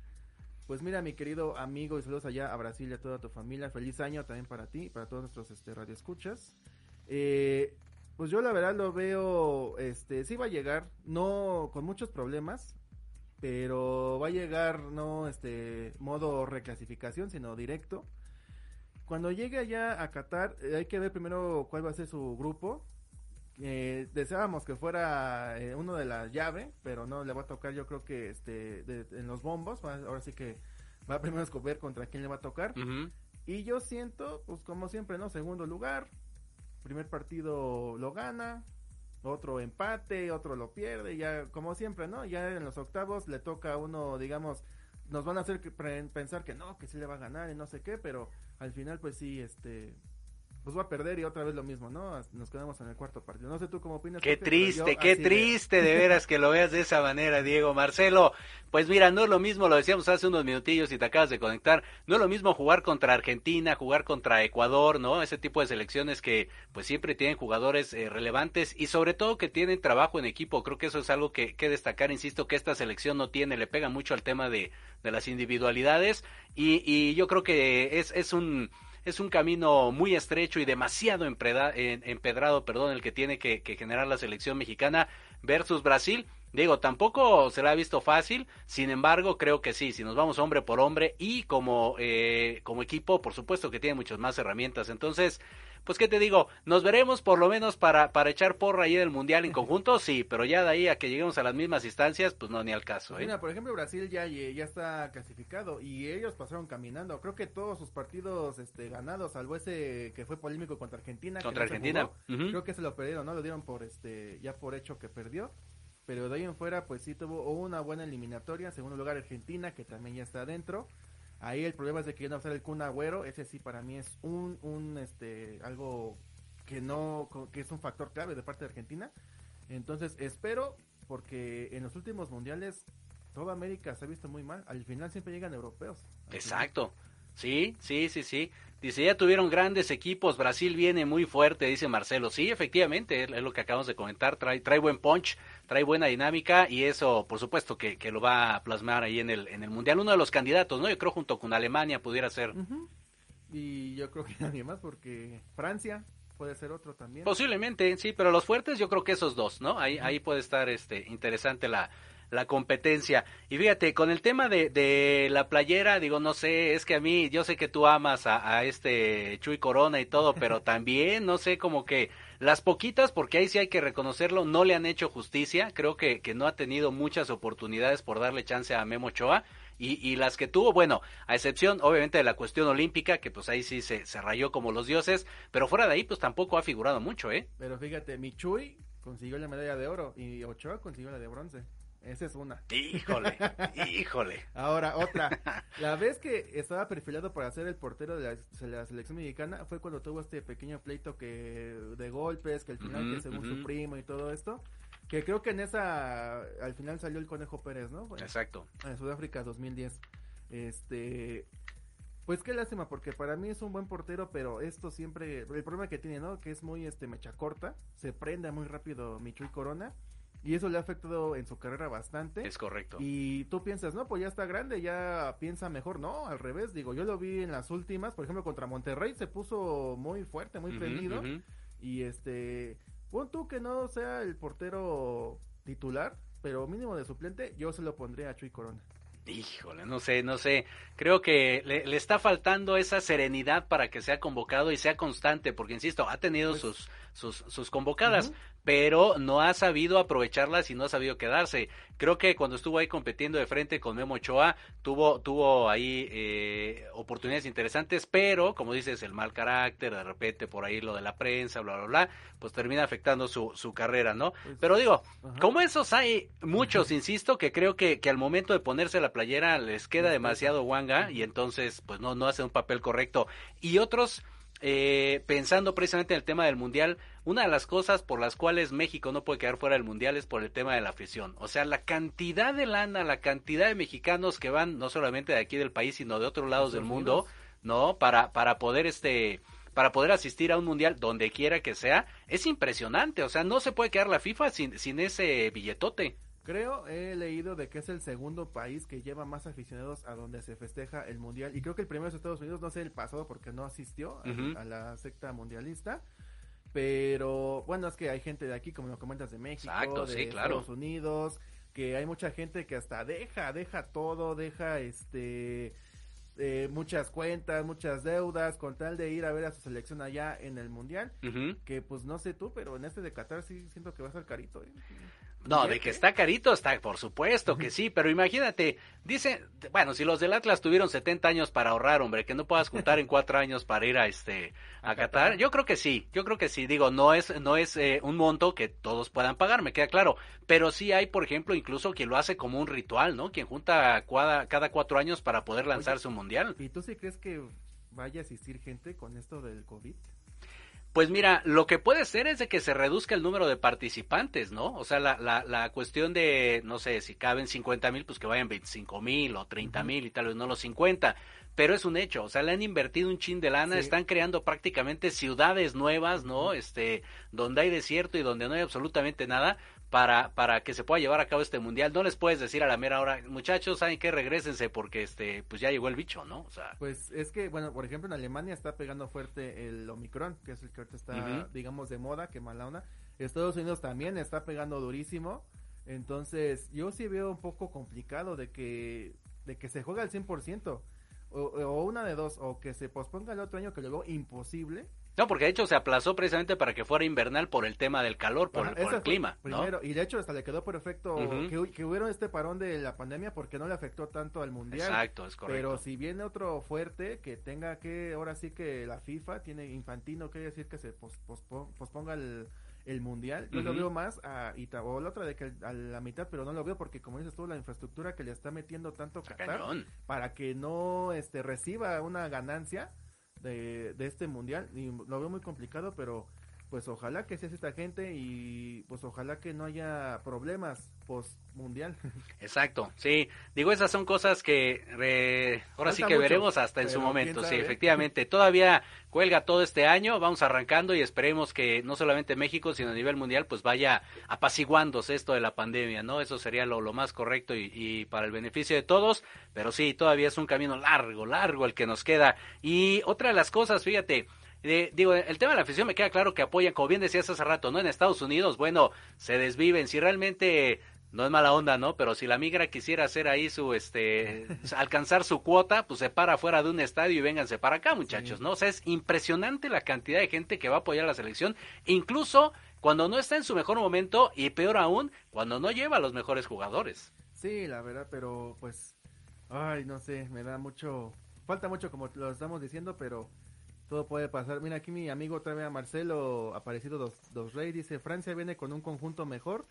Pues mira, mi querido amigo, y saludos allá a Brasil y a toda tu familia. Feliz año también para ti para todos nuestros este, radioescuchas. Eh, pues yo la verdad lo veo, este, sí va a llegar, no con muchos problemas, pero va a llegar no este modo reclasificación, sino directo. Cuando llegue allá a Qatar, eh, hay que ver primero cuál va a ser su grupo. Eh, deseábamos que fuera eh, uno de la llave, pero no le va a tocar, yo creo que este de- en los bombos. va- ahora sí que va a primero escoger contra quién le va a tocar. Y yo siento, pues como siempre, ¿no? Segundo lugar, primer partido lo gana, otro empate, otro lo pierde, ya como siempre, ¿no? Ya en los octavos le toca a uno, digamos, nos van a hacer que pensar que no, que sí le va a ganar y no sé qué, pero al final pues sí, este, pues va a perder y otra vez lo mismo, ¿no? Nos quedamos en el cuarto partido. No sé tú cómo opinas. Qué triste, qué veo. triste de veras que lo veas de esa manera, Diego. Marcelo, pues mira, no es lo mismo, lo decíamos hace unos minutillos y te acabas de conectar, no es lo mismo jugar contra Argentina, jugar contra Ecuador, ¿no? Ese tipo de selecciones que pues siempre tienen jugadores eh, relevantes y sobre todo que tienen trabajo en equipo. Creo que eso es algo que, que destacar, insisto, que esta selección no tiene, le pega mucho al tema de, de las individualidades y, y yo creo que es, es un es un camino muy estrecho y demasiado empedrado, perdón, el que tiene que, que generar la selección mexicana versus Brasil. Digo, tampoco se la ha visto fácil, sin embargo, creo que sí, si nos vamos hombre por hombre y como, eh, como equipo, por supuesto que tiene muchas más herramientas. Entonces, pues qué te digo, nos veremos por lo menos para, para echar porra ahí en el Mundial en conjunto, sí, pero ya de ahí a que lleguemos a las mismas instancias, pues no, ni al caso. ¿eh? Mira, por ejemplo, Brasil ya, ya está clasificado y ellos pasaron caminando. Creo que todos sus partidos este, ganados, salvo ese que fue polémico contra Argentina. que Contra no se Argentina, jugó. Creo que se lo perdieron, ¿no? Lo dieron por este, ya por hecho que perdió. Pero de ahí en fuera, pues sí tuvo una buena eliminatoria. En segundo lugar, Argentina, que también ya está adentro. Ahí el problema es de que no va a el Kun Agüero. Ese sí para mí es un, un este, algo que no, que es un factor clave de parte de Argentina. Entonces espero, porque en los últimos mundiales toda América se ha visto muy mal. Al final siempre llegan europeos. Exacto. Sí, sí, sí, sí. Dice, ya tuvieron grandes equipos, Brasil viene muy fuerte, dice Marcelo. Sí, efectivamente, es lo que acabamos de comentar, trae, trae buen punch, trae buena dinámica y eso, por supuesto, que, que lo va a plasmar ahí en el, en el Mundial. Uno de los candidatos, ¿no? Yo creo junto con Alemania pudiera ser. Y yo creo que (laughs) nadie más, porque Francia puede ser otro también. Posiblemente, sí, pero los fuertes yo creo que esos dos, ¿no? Ahí, ahí puede estar este interesante la, la competencia. Y fíjate, con el tema de, de la playera, digo, no sé, es que a mí, yo sé que tú amas a, a este Chuy Corona y todo, pero (laughs) también, no sé, como que las poquitas, porque ahí sí hay que reconocerlo, no le han hecho justicia. Creo que, que no ha tenido muchas oportunidades por darle chance a Memo Ochoa. Y, y las que tuvo, bueno, a excepción obviamente de la cuestión olímpica, que pues ahí sí se, se rayó como los dioses, pero fuera de ahí pues tampoco ha figurado mucho, ¿eh? Pero fíjate, Michui consiguió la medalla de oro y Ochoa consiguió la de bronce. Esa es una. Híjole, (laughs) híjole. Ahora, otra. (laughs) La vez que estaba perfilado para ser el portero de la, de la selección mexicana fue cuando tuvo este pequeño pleito que de golpes, que al final que según su primo y todo esto. Que creo que en esa, al final salió el Conejo Pérez, ¿no? Bueno, Exacto. en Sudáfrica 2010. Este, pues qué lástima, porque para mí es un buen portero, pero esto siempre, el problema que tiene, ¿no? Que es muy, este, mecha corta, se prende muy rápido Michuy Corona, y eso le ha afectado en su carrera bastante. Es correcto. Y tú piensas, no, pues ya está grande, ya piensa mejor, no, al revés, digo, yo lo vi en las últimas, por ejemplo, contra Monterrey se puso muy fuerte, muy Ujú, prendido, y este, pon tú que no sea el portero titular, pero mínimo de suplente, yo se lo pondría a Chuy Corona. Híjole, no sé, no sé. Creo que le, le está faltando esa serenidad para que sea convocado y sea constante, porque insisto, ha tenido Pues- sus, sus, sus convocadas. Pero no ha sabido aprovecharlas y no ha sabido quedarse. Creo que cuando estuvo ahí compitiendo de frente con Memo Ochoa, tuvo, tuvo ahí eh, oportunidades interesantes, pero como dices, el mal carácter, de repente por ahí lo de la prensa, bla, bla, bla, pues termina afectando su, su carrera, ¿no? Pues- Pero digo, Ajá. como esos hay muchos, insisto, que creo que, que al momento de ponerse la playera les queda demasiado guanga y entonces pues no, no hacen un papel correcto. Y otros, eh, pensando precisamente en el tema del mundial, una de las cosas por las cuales México no puede quedar fuera del mundial es por el tema de la afición. O sea, la cantidad de lana, la cantidad de mexicanos que van no solamente de aquí del país, sino de otros lados del mundo. ¿no? Para, para poder este para poder asistir a un mundial donde quiera que sea, es impresionante, o sea, no se puede quedar la FIFA sin, sin ese billetote. Creo, he leído de que es el segundo país que lleva más aficionados a donde se festeja el mundial. Y creo que el primero es Estados Unidos, no sé el pasado porque no asistió a- la secta mundialista. Pero bueno, es que hay gente de aquí, como lo comentas, de México, Exacto, de sí, claro. Estados Unidos, que hay mucha gente que hasta deja, deja todo, deja este eh, muchas cuentas, muchas deudas, con tal de ir a ver a su selección allá en el mundial. Que pues no sé tú, pero en este de Qatar sí siento que va a ser carito. ¿eh? No, de que está carito, está, por supuesto que sí, pero imagínate, dice, bueno, si los del Atlas tuvieron 70 años para ahorrar, hombre, que no puedas juntar en cuatro años para ir a este, a, Qatar, yo creo que sí, yo creo que sí, digo, no es, no es eh, un monto que todos puedan pagar, me queda claro, pero sí hay, por ejemplo, incluso quien lo hace como un ritual, ¿no? Quien junta cada, cada cuatro años para poder lanzarse un mundial. ¿Y tú sí crees que vaya a asistir gente con esto del COVID? Pues mira, lo que puede ser es de que se reduzca el número de participantes, ¿no? O sea, la, la, la cuestión de, no sé, si caben 50 mil, pues que vayan 25 mil o 30 mil y tal vez no los 50. Pero es un hecho, o sea, le han invertido un chin de lana, Sí. están creando prácticamente ciudades nuevas, ¿no? Este, donde hay desierto y donde no hay absolutamente nada para, para que se pueda llevar a cabo este mundial. No les puedes decir a la mera hora, muchachos, saben que regresense porque este, pues ya llegó el bicho, ¿no? O sea, Pues es que, bueno, por ejemplo, en Alemania está pegando fuerte el Omicron, que es el que ahorita está, digamos, de moda, que mala onda. Estados Unidos también está pegando durísimo. Entonces, yo sí veo un poco complicado de que, de que se juegue al 100%. O, o una de dos, o que se posponga el otro año, que luego imposible. No, porque de hecho se aplazó precisamente para que fuera invernal por el tema del calor, por, Ajá, el, por clima, ¿no? Y de hecho hasta le quedó perfecto Ujú. que, que hubiera este parón de la pandemia porque no le afectó tanto al mundial. Exacto, es correcto. Pero si viene otro fuerte que tenga que, ahora sí que la FIFA tiene infantino, quiere decir que se pos- pospo- posponga el, el mundial. Yo lo veo más a Ita- o la otra de que a la mitad, pero no lo veo porque como dices tú, la infraestructura que le está metiendo tanto Qatar para que no este reciba una ganancia de, de este mundial y lo veo muy complicado pero pues ojalá que sea así esta gente y pues ojalá que no haya problemas post mundial (laughs) Exacto, sí. Digo, esas son cosas que re- ahora sí que mucho, veremos hasta en su momento. Sí, efectivamente. Todavía cuelga todo este año, vamos arrancando y esperemos que no solamente México, sino a nivel mundial, pues vaya apaciguándose esto de la pandemia, ¿no? Eso sería lo, lo más correcto y, y para el beneficio de todos. Pero sí, todavía es un camino largo, largo el que nos queda. Y otra de las cosas, fíjate, eh, digo, el tema de la afición me queda claro que apoyan, como bien decías hace rato, ¿no? En Estados Unidos, bueno, se desviven. Si realmente no es mala onda, ¿no? Pero si la migra quisiera hacer ahí su, este, alcanzar su cuota, pues se para fuera de un estadio y vénganse para acá, muchachos, ¿no? O sea, es impresionante la cantidad de gente que va a apoyar a la selección, incluso cuando no está en su mejor momento y peor aún, cuando no lleva a los mejores jugadores. sí la verdad pero pues ay no sé me da mucho falta mucho como lo estamos diciendo pero todo puede pasar. Mira aquí mi amigo otra a Marcelo aparecido dos, dos dice Francia viene con un conjunto mejor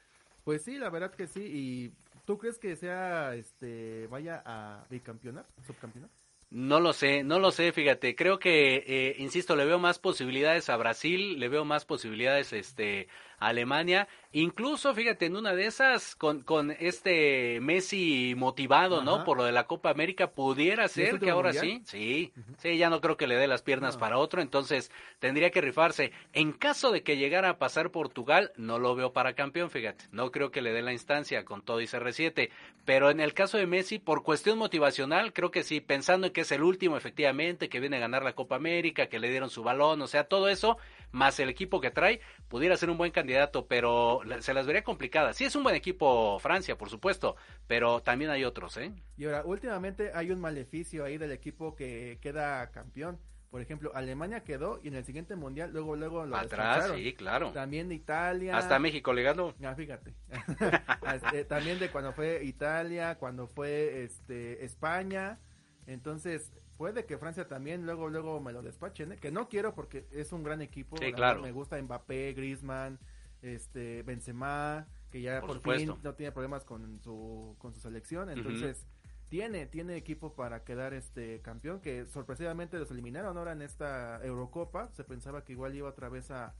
pues sí la verdad que sí y tú crees que sea este vaya a bicampeonar subcampeonar No lo sé, no lo sé, fíjate, creo que, eh, insisto, le veo más posibilidades a Brasil, le veo más posibilidades este, Alemania, incluso, fíjate, en una de esas, con, con este Messi motivado, ¿no? Por lo de la Copa América, pudiera ¿Y es ser que ahora mundial? sí, sí, sí, ya no creo que le dé las piernas No. para otro, entonces tendría que rifarse. En caso de que llegara a pasar Portugal, no lo veo para campeón, fíjate, no creo que le dé la instancia con todo y CR7, pero en el caso de Messi, por cuestión motivacional, creo que sí, pensando en que es el último, efectivamente, que viene a ganar la Copa América, que le dieron su balón, o sea, todo eso, más el equipo que trae, pudiera ser un buen candidato, pero se las vería complicadas. Sí es un buen equipo Francia, por supuesto, pero también hay otros, ¿eh? Y ahora, últimamente hay un maleficio ahí del equipo que queda campeón. Por ejemplo, Alemania quedó y en el siguiente mundial luego luego lo Atrás, sí, claro. También Italia. Hasta México le ganó. Ah, fíjate. (laughs) Este, también de cuando fue Italia, cuando fue este España. Entonces, puede que Francia también luego luego me lo despachen, ¿eh? que no quiero porque es un gran equipo. Sí, claro. Me gusta Mbappé, Griezmann, este Benzema, que ya Por fin no tiene problemas con su con su selección, entonces tiene tiene equipo para quedar este campeón que sorpresivamente los eliminaron ahora en esta Eurocopa, se pensaba que igual iba otra vez a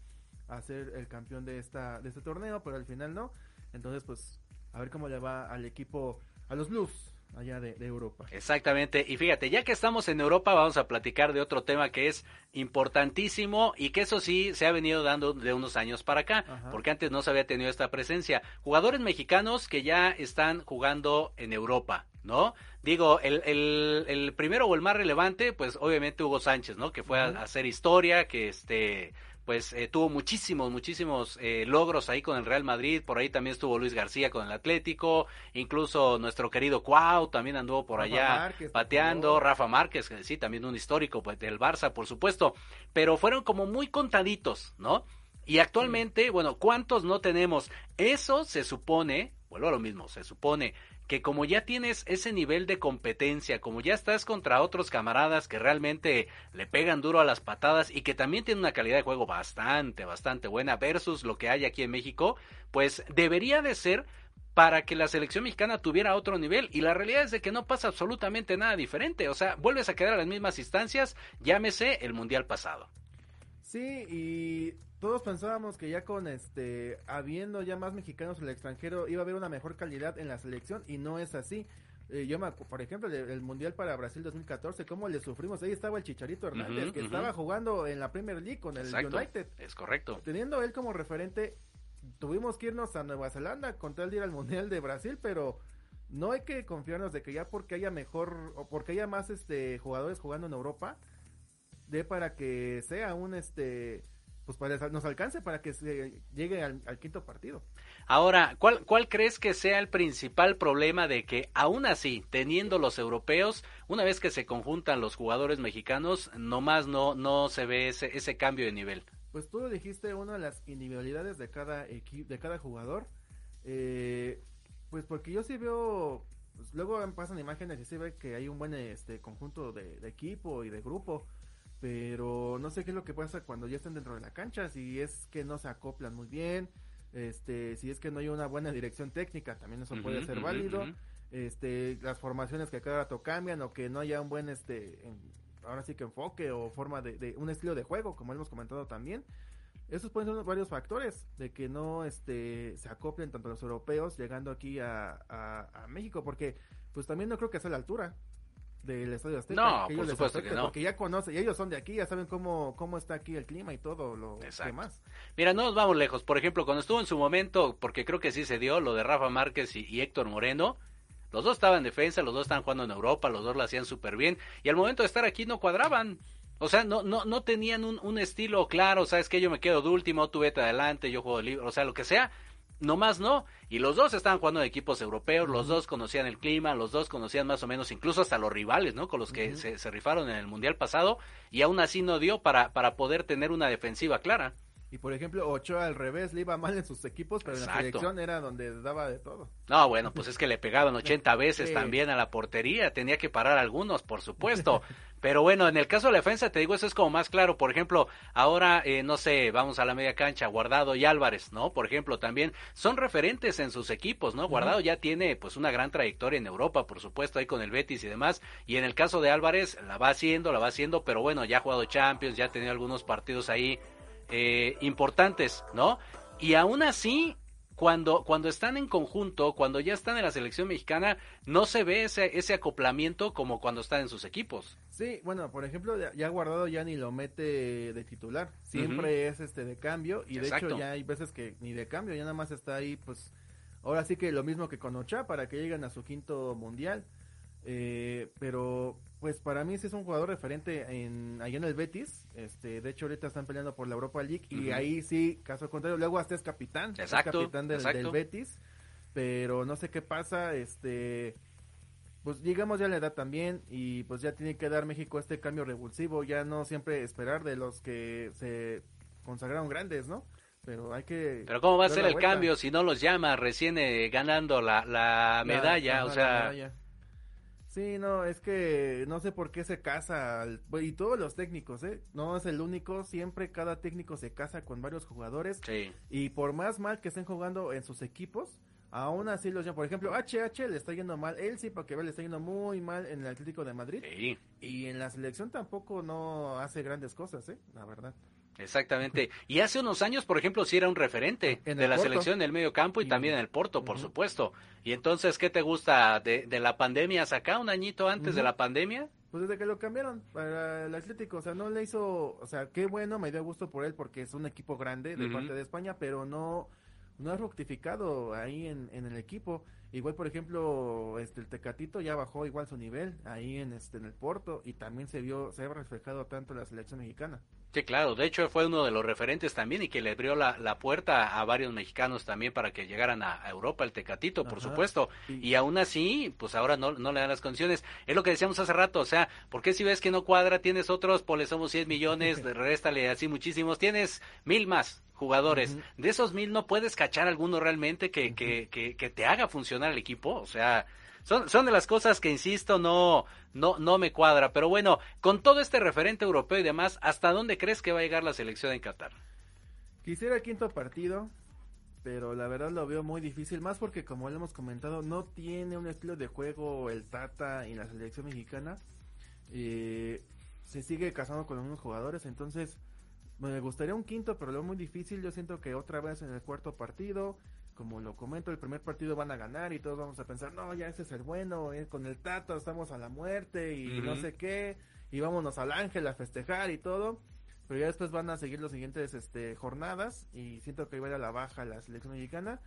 a ser el campeón de esta de este torneo, pero al final no. Entonces, pues a ver cómo le va al equipo a los Blues allá de, de Europa. Exactamente. Y fíjate, ya que estamos en Europa, vamos a platicar de otro tema que es importantísimo y que eso sí se ha venido dando de unos años para acá, Ajá. porque antes no se había tenido esta presencia. Jugadores mexicanos que ya están jugando en Europa, ¿no? Digo, el, el, el primero o el más relevante, pues obviamente Hugo Sánchez, ¿no? Que fue a hacer historia, que este pues eh, tuvo muchísimos, muchísimos eh, logros ahí con el Real Madrid, por ahí también estuvo Luis García con el Atlético, incluso nuestro querido Cuau también anduvo por Rafa allá Márquez, pateando. Rafa Márquez, que sí, también un histórico pues, del Barça, por supuesto, pero fueron como muy contaditos, ¿no? Y actualmente, bueno, ¿cuántos no tenemos? Eso se supone, vuelvo a lo mismo, se supone que como ya tienes ese nivel de competencia, como ya estás contra otros camaradas que realmente le pegan duro a las patadas y que también tienen una calidad de juego bastante, bastante buena versus lo que hay aquí en México, pues debería de ser para que la selección mexicana tuviera otro nivel y la realidad es de que no pasa absolutamente nada diferente, o sea, vuelves a quedar a las mismas instancias, llámese el mundial pasado. Sí, y todos pensábamos que ya con este, habiendo ya más mexicanos en el extranjero, iba a haber una mejor calidad en la selección y no es así. Eh, yo me por ejemplo, el, el Mundial para Brasil 2014, cómo le sufrimos. Ahí estaba el Chicharito Hernández, que estaba jugando en la Premier League con el Exacto, United. es correcto. Teniendo él como referente, tuvimos que irnos a Nueva Zelanda con tal de ir al Mundial de Brasil, pero no hay que confiarnos de que ya porque haya mejor o porque haya más este jugadores jugando en Europa, de para que sea un este pues para nos alcance para que se llegue al, al quinto partido. Ahora, ¿cuál, ¿cuál crees que sea el principal problema de que aún así, teniendo los europeos, una vez que se conjuntan los jugadores mexicanos, nomás no, no se ve ese, ese cambio de nivel? Pues tú lo dijiste, una de las individualidades de cada equipo, de cada jugador, eh, pues porque yo sí veo, pues luego pasan imágenes y se ve que hay un buen este conjunto de, de equipo y de grupo, pero no sé qué es lo que pasa cuando ya están dentro de la cancha, si es que no se acoplan muy bien, este, si es que no hay una buena dirección técnica, también eso puede ser válido, este, las formaciones que cada rato cambian o que no haya un buen, este, en- ahora sí que enfoque o forma de, de un estilo de juego, como hemos comentado también. Esos pueden ser varios factores de que no este, se acoplen tanto los europeos llegando aquí a, a- a México, porque pues también no creo que sea a la altura del Estadio Azteca. No, que por supuesto que no. Porque ya conocen, y ellos son de aquí, ya saben cómo, cómo está aquí el clima y todo lo Exacto. demás. Mira, no nos vamos lejos. Por ejemplo, cuando estuvo en su momento, porque creo que sí se dio, lo de Rafa Márquez y, y Héctor Moreno, los dos estaban en defensa, los dos estaban jugando en Europa, los dos lo hacían súper bien, y al momento de estar aquí no cuadraban. O sea, no, no, no tenían un, un estilo claro, sabes que yo me quedo de último, tú vete adelante, yo juego libre, o sea, lo que sea. Nomás no. Y los dos estaban jugando en equipos europeos, los dos conocían el clima, los dos conocían más o menos incluso hasta los rivales, ¿no? Con los que se, se rifaron en el Mundial pasado y aún así no dio para, para poder tener una defensiva clara. Y por ejemplo, Ochoa al revés le iba mal en sus equipos, pero en la selección era donde daba de todo. No, bueno, pues es que le pegaban 80 veces Sí. también a la portería, tenía que parar algunos, por supuesto. (laughs) Pero bueno, en el caso de la defensa, te digo, eso es como más claro. Por ejemplo, ahora, eh, no sé, vamos a la media cancha, Guardado y Álvarez, ¿no? Por ejemplo, también son referentes en sus equipos, ¿no? Guardado ya tiene pues una gran trayectoria en Europa, por supuesto, ahí con el Betis y demás. Y en el caso de Álvarez, la va haciendo, la va haciendo, pero bueno, ya ha jugado Champions, ya ha tenido algunos partidos ahí eh, importantes, ¿no? Y aún así, cuando, cuando están en conjunto, cuando ya están en la selección mexicana, no se ve ese, ese acoplamiento como cuando están en sus equipos. Sí, bueno, por ejemplo, ya, guardado ya ni lo mete de titular, siempre es este de cambio. Y de hecho ya hay veces que ni de cambio, ya nada más está ahí, pues ahora sí que lo mismo que con Ochoa para que lleguen a su quinto mundial, eh, pero pues para mí sí es un jugador referente en allá en el Betis, este, de hecho ahorita están peleando por la Europa League y ahí sí, caso contrario, luego hasta es capitán, es Exacto, capitán del, exacto. del Betis, pero no sé qué pasa, este pues llegamos ya a la edad también y pues ya tiene que dar México este cambio revulsivo, ya no siempre esperar de los que se consagraron grandes, ¿no? Pero hay que... Pero ¿cómo va a ser el vuelta. cambio si no los llama recién eh, ganando la, la La- medalla? o la sea, medalla. Sí, no, es que no sé por qué se casa, al- y todos los técnicos, ¿eh? No es el único, siempre cada técnico se casa con varios jugadores sí. y por más mal que estén jugando en sus equipos, aún así los llaman. Por ejemplo, HH le está yendo mal, él sí, porque le está yendo muy mal en el Atlético de Madrid. Sí, Y en la selección tampoco no hace grandes cosas, ¿eh? La verdad. Exactamente. Y hace unos años, por ejemplo, sí era un referente En de el la Porto. selección del medio campo y Y- también en el Porto, por supuesto. Y entonces, ¿qué te gusta de, de la pandemia? ¿Saca un añito antes de la pandemia? Pues desde que lo cambiaron para el Atlético, o sea, no le hizo, o sea, qué bueno, me dio gusto por él porque es un equipo grande de Ujú. parte de España, pero no, no ha fructificado ahí en, en el equipo. Igual, por ejemplo, este el Tecatito ya bajó igual su nivel ahí en este en el Porto y también se vio, se ha reflejado tanto en la selección mexicana. Sí, claro. De hecho, fue uno de los referentes también y que le abrió la, la puerta a varios mexicanos también para que llegaran a, a Europa, el Tecatito, por Ajá. supuesto. Y- Y aún así, pues ahora no, no le dan las condiciones. Es lo que decíamos hace rato, o sea, ¿por qué si ves que no cuadra, tienes otros, pues le somos 100 millones, (laughs) réstale así muchísimos, tienes mil más jugadores. De esos mil no puedes cachar alguno realmente que, que, que, que te haga funcionar el equipo, o sea... Son, de las cosas que, insisto, no, no, no me cuadra. Pero bueno, con todo este referente europeo y demás, ¿hasta dónde crees que va a llegar la selección en Qatar? Quisiera el quinto partido, pero la verdad lo veo muy difícil, más porque como lo hemos comentado, no tiene un estilo de juego el Tata y la selección mexicana. Eh, se sigue casando con mismos jugadores, entonces me gustaría un quinto, pero lo veo muy difícil. Yo siento que otra vez en el cuarto partido, como lo comento, el primer partido van a ganar y todos vamos a pensar, no, ya ese es el bueno, eh, con el Tata estamos a la muerte y no sé qué, y vámonos al Ángel a festejar y todo. Pero ya después van a seguir los siguientes este, jornadas y siento que iba a ir a la baja la selección mexicana.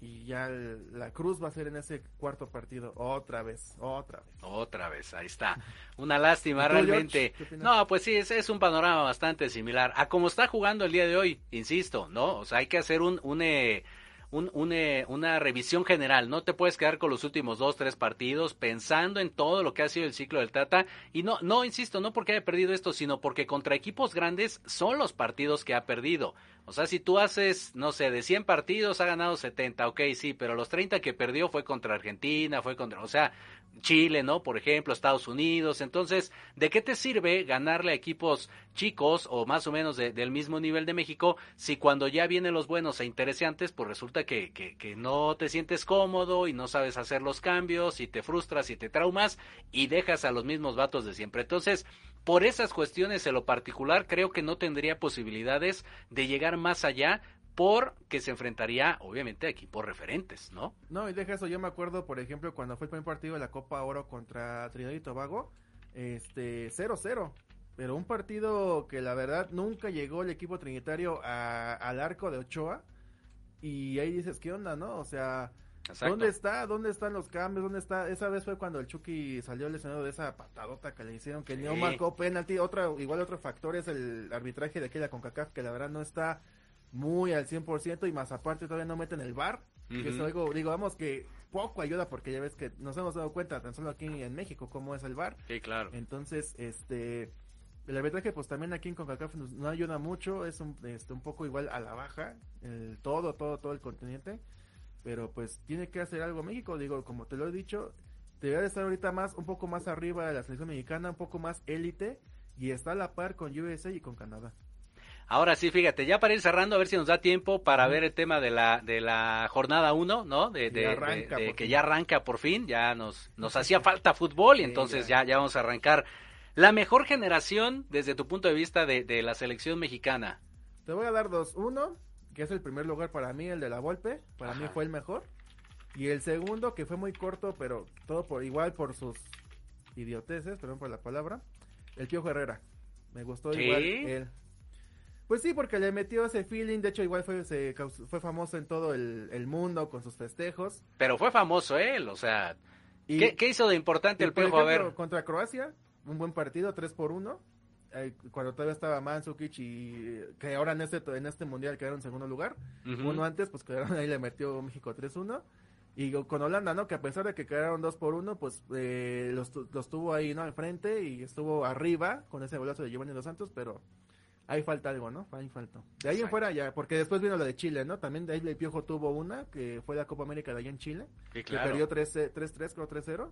y ya el- la cruz va a ser en ese cuarto partido otra vez, otra vez. Otra vez, ahí está. (laughs) Una lástima ¿Y tú, realmente. No, pues sí, es, es un panorama bastante similar a como está jugando el día de hoy, insisto, ¿no? O sea, hay que hacer un, un, eh, un- un, eh, una revisión general. No te puedes quedar con los últimos dos, tres partidos pensando en todo lo que ha sido el ciclo del Tata. Y no, no, insisto, no porque haya perdido esto, sino porque contra equipos grandes son los partidos que ha perdido. O sea, si tú haces, no sé, de 100 partidos ha ganado 70, ok, sí, pero los 30 que perdió fue contra Argentina, fue contra, o sea, Chile, ¿no? Por ejemplo, Estados Unidos. Entonces, ¿de qué te sirve ganarle a equipos chicos o más o menos de- del mismo nivel de México si cuando ya vienen los buenos e interesantes, pues resulta que, que, que no te sientes cómodo y no sabes hacer los cambios y te frustras y te traumas y dejas a los mismos vatos de siempre? Entonces, por esas cuestiones en lo particular, creo que no tendría posibilidades de llegar más allá porque se enfrentaría, obviamente, a equipos referentes, ¿no? No, y deja eso, yo me acuerdo, por ejemplo, cuando fue el primer partido de la Copa Oro contra Trinidad y Tobago, este, 0-0. Pero un partido que la verdad nunca llegó el equipo trinitario a- al arco de Ochoa. Y ahí dices, ¿qué onda, no? O sea, Exacto. ¿dónde está? ¿Dónde están los cambios? ¿Dónde está? Esa vez fue cuando el Chucky salió lesionado de esa patadota que le hicieron, que Sí. no marcó penalti. Otra, igual otro factor es el arbitraje de aquella CONCACAF, que la verdad no está muy al 100% y más aparte todavía no meten el VAR. Que es algo, digo, vamos que poco ayuda porque ya ves que nos hemos dado cuenta tan solo aquí en México cómo es el VAR. Sí, claro. Entonces, este, el arbitraje pues también aquí en CONCACAF no ayuda mucho, es un, este, un poco igual a la baja, el, todo, todo, todo el continente, pero pues tiene que hacer algo México, digo, como te lo he dicho, debería de estar ahorita más, un poco más arriba de la selección mexicana, un poco más élite, y está a la par con USA y con Canadá. Ahora sí, fíjate, ya para ir cerrando, a ver si nos da tiempo para ver el tema de la, de la jornada 1, ¿no? De, Que de- ya de- arranca de por que fin. ya arranca por fin, ya nos, nos hacía falta fútbol y Sí, entonces ya. ya. ya, vamos a arrancar. La mejor generación desde tu punto de vista de, de la selección mexicana. Te voy a dar dos, uno, que es el primer lugar para mí, el de la Volpe, para mí fue el mejor, y el segundo, que fue muy corto, pero todo por igual por sus idioteces, perdón por la palabra, el Piojo Herrera. Me gustó ¿Sí? igual él. Pues sí, porque le metió ese feeling, de hecho igual fue, se causó- fue famoso en todo el, el mundo con sus festejos. Pero fue famoso él, o sea, Y, ¿qué, qué hizo de importante y, el Piojo? A ver, Contra Croacia, un buen partido, 3 por 1 cuando todavía estaba Mandzukic y que ahora en este, en este mundial quedaron en segundo lugar. Uno antes, pues quedaron ahí, le metió México 3-1. Y con Holanda, ¿no? Que a pesar de que quedaron 2 por 1, pues eh, los, los tuvo ahí, ¿no? Al frente y estuvo arriba con ese golazo de Giovanni Dos Santos, pero ahí falta algo, ¿no? Ahí faltó. De ahí en Exacto. fuera ya, porque después vino lo de Chile, ¿no? También de ahí el Piojo tuvo una, que fue la Copa América de allá en Chile, Sí, que perdió 3-3, creo 3-0.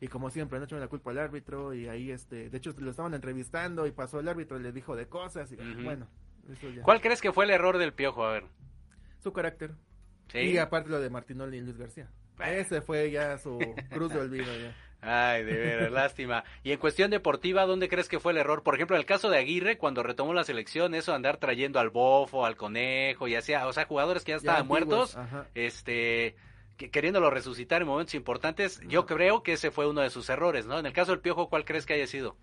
Y como siempre, no echó la culpa al árbitro y ahí, este, de hecho, lo estaban entrevistando y pasó el árbitro y le dijo de cosas y bueno, eso ya. ¿Cuál crees que fue el error del Piojo? A ver. Su carácter. ¿Sí? Y aparte lo de Martinoli y Luis García. Ese fue ya su cruz de olvido ya. Ay, de veras, lástima. Y en cuestión deportiva, ¿dónde crees que fue el error? Por ejemplo, en el caso de Aguirre, cuando retomó la selección, eso de andar trayendo al bofo, al conejo, y hacía, o sea, jugadores que ya estaban muertos, ajá. este, que- queriéndolo resucitar en momentos importantes, yo creo que ese fue uno de sus errores, ¿no? En el caso del Piojo, ¿cuál crees que haya sido?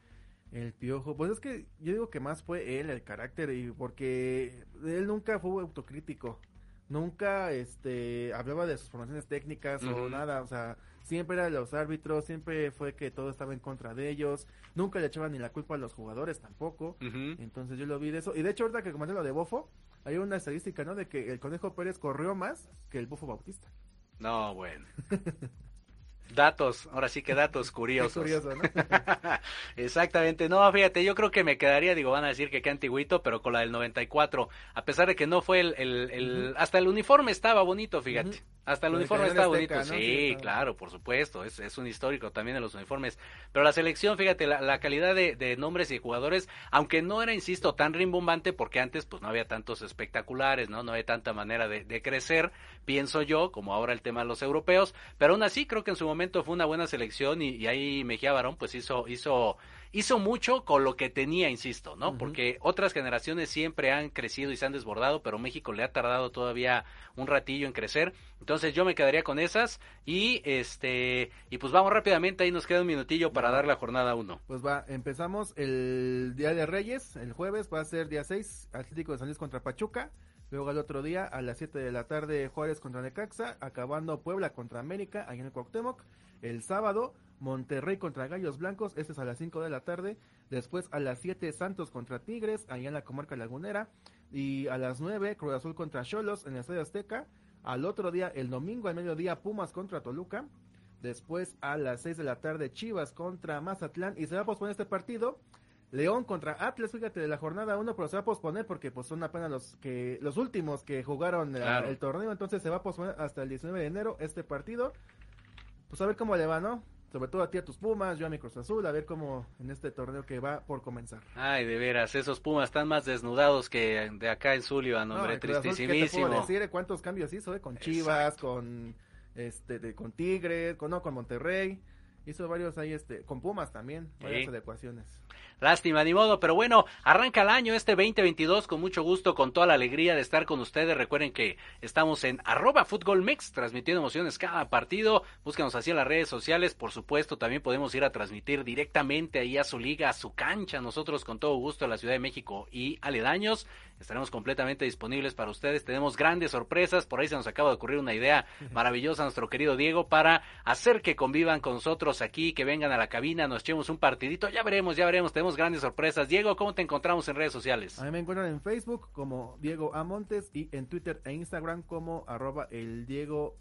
El piojo, pues es que yo digo que más fue él, el carácter, y porque él nunca fue autocrítico. Nunca este hablaba de sus formaciones técnicas o nada, o sea, siempre era de los árbitros, siempre fue que todo estaba en contra de ellos, nunca le echaban ni la culpa a los jugadores tampoco. Entonces yo lo vi de eso. Y de hecho, ahorita que comenté lo de Bofo, hay una estadística, ¿no? De que el Conejo Pérez corrió más que el Bofo Bautista. No, bueno. (laughs) Datos, ahora sí que datos (laughs) curiosos. curioso, ¿no? (laughs) Exactamente, no, fíjate, yo creo que me quedaría, digo, van a decir que qué antiguito, pero con la del 94, a pesar de que no fue el, el, el- hasta el uniforme estaba bonito, fíjate, hasta el uniforme estaba bonito, ¿no? sí, claro, por supuesto, es, es un histórico también de los uniformes, pero la selección, fíjate, la, la calidad de, de nombres y jugadores, aunque no era, insisto, tan rimbombante, porque antes pues no había tantos espectaculares, ¿no? No había tanta manera de, de crecer, pienso yo, como ahora el tema de los europeos, pero aún así creo que en su momento fue una buena selección y, y ahí Mejía Barón pues hizo, hizo, hizo mucho con lo que tenía, insisto, ¿no? Porque otras generaciones siempre han crecido y se han desbordado, pero México le ha tardado todavía un ratillo en crecer. Entonces yo me quedaría con esas y este y pues vamos rápidamente, ahí nos queda un minutillo para dar la jornada 1. Pues va, empezamos el Día de Reyes, el jueves va a ser día 6, Atlético de San Luis contra Pachuca, Luego al otro día, a las 7 de la tarde, Juárez contra Necaxa, acabando Puebla contra América, ahí en el Cuauhtémoc. El sábado, Monterrey contra Gallos Blancos, este es a las 5 de la tarde. Después a las 7, Santos contra Tigres, ahí en la comarca lagunera. Y a las 9, Cruz Azul contra Cholos en el Estadio Azteca. Al otro día, el domingo al mediodía, Pumas contra Toluca. Después a las 6 de la tarde, Chivas contra Mazatlán. Y se va a posponer este partido. León contra Atlas, fíjate, de la jornada 1, pero se va a posponer porque pues son apenas los que los últimos que jugaron Claro. el torneo, entonces se va a posponer hasta el 19 de enero este partido. Pues a ver cómo le va, ¿no? Sobre todo a ti a tus Pumas, yo a mi Cruz Azul, a ver cómo en este torneo que va por comenzar. Ay, de veras, esos Pumas están más desnudados que de acá en Sullivan, No, hombre, Azul, ¿qué te puedo tristísimísimo. decir? ¿Cuántos cambios hizo, eh? Con Chivas, con este de, con Tigres, con no, con Monterrey. Hizo varios ahí este con Pumas también, varias Sí. adecuaciones. Lástima, ni modo, pero bueno, arranca el año este 2022 con mucho gusto, con toda la alegría de estar con ustedes. Recuerden que estamos en arroba Fútbol Mix, transmitiendo emociones cada partido. Búscanos así en las redes sociales. Por supuesto, también podemos ir a transmitir directamente ahí a su liga, a su cancha. Nosotros con todo gusto en la Ciudad de México y aledaños. Estaremos completamente disponibles para ustedes. Tenemos grandes sorpresas. Por ahí se nos acaba de ocurrir una idea maravillosa, nuestro querido Diego, para hacer que convivan con nosotros aquí, que vengan a la cabina, nos echemos un partidito. Ya veremos, ya veremos. Tenemos grandes sorpresas. Diego, ¿cómo te encontramos en redes sociales? A mí me encuentran en Facebook como Diego Amontes y en Twitter e Instagram como arroba el Diego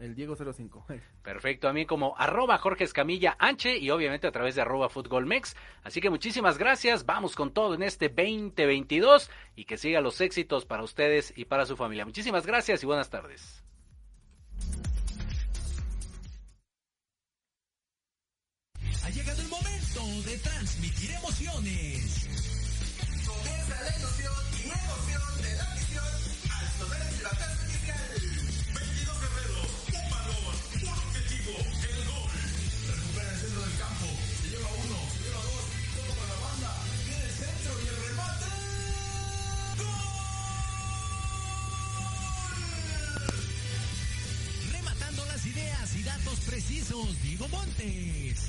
el Diego 05. (laughs) Perfecto, a mí como arroba Jorge Escamilla Anche y obviamente a través de arroba Fútbol Mex. Así que muchísimas gracias, vamos con todo en este 2022 y que sigan los éxitos para ustedes y para su familia. Muchísimas gracias y buenas tardes. Ha llegado el momento de transmitir emociones. Comienza la ilusión y emoción de la misión al sonar el silbatazo inicial. 22 guerreros, un balón, un objetivo, el gol. Recupera el centro del campo, se lleva uno, se lleva dos, todo para la banda, viene el centro y el remate. Rematando las ideas y datos precisos, Diego Montes.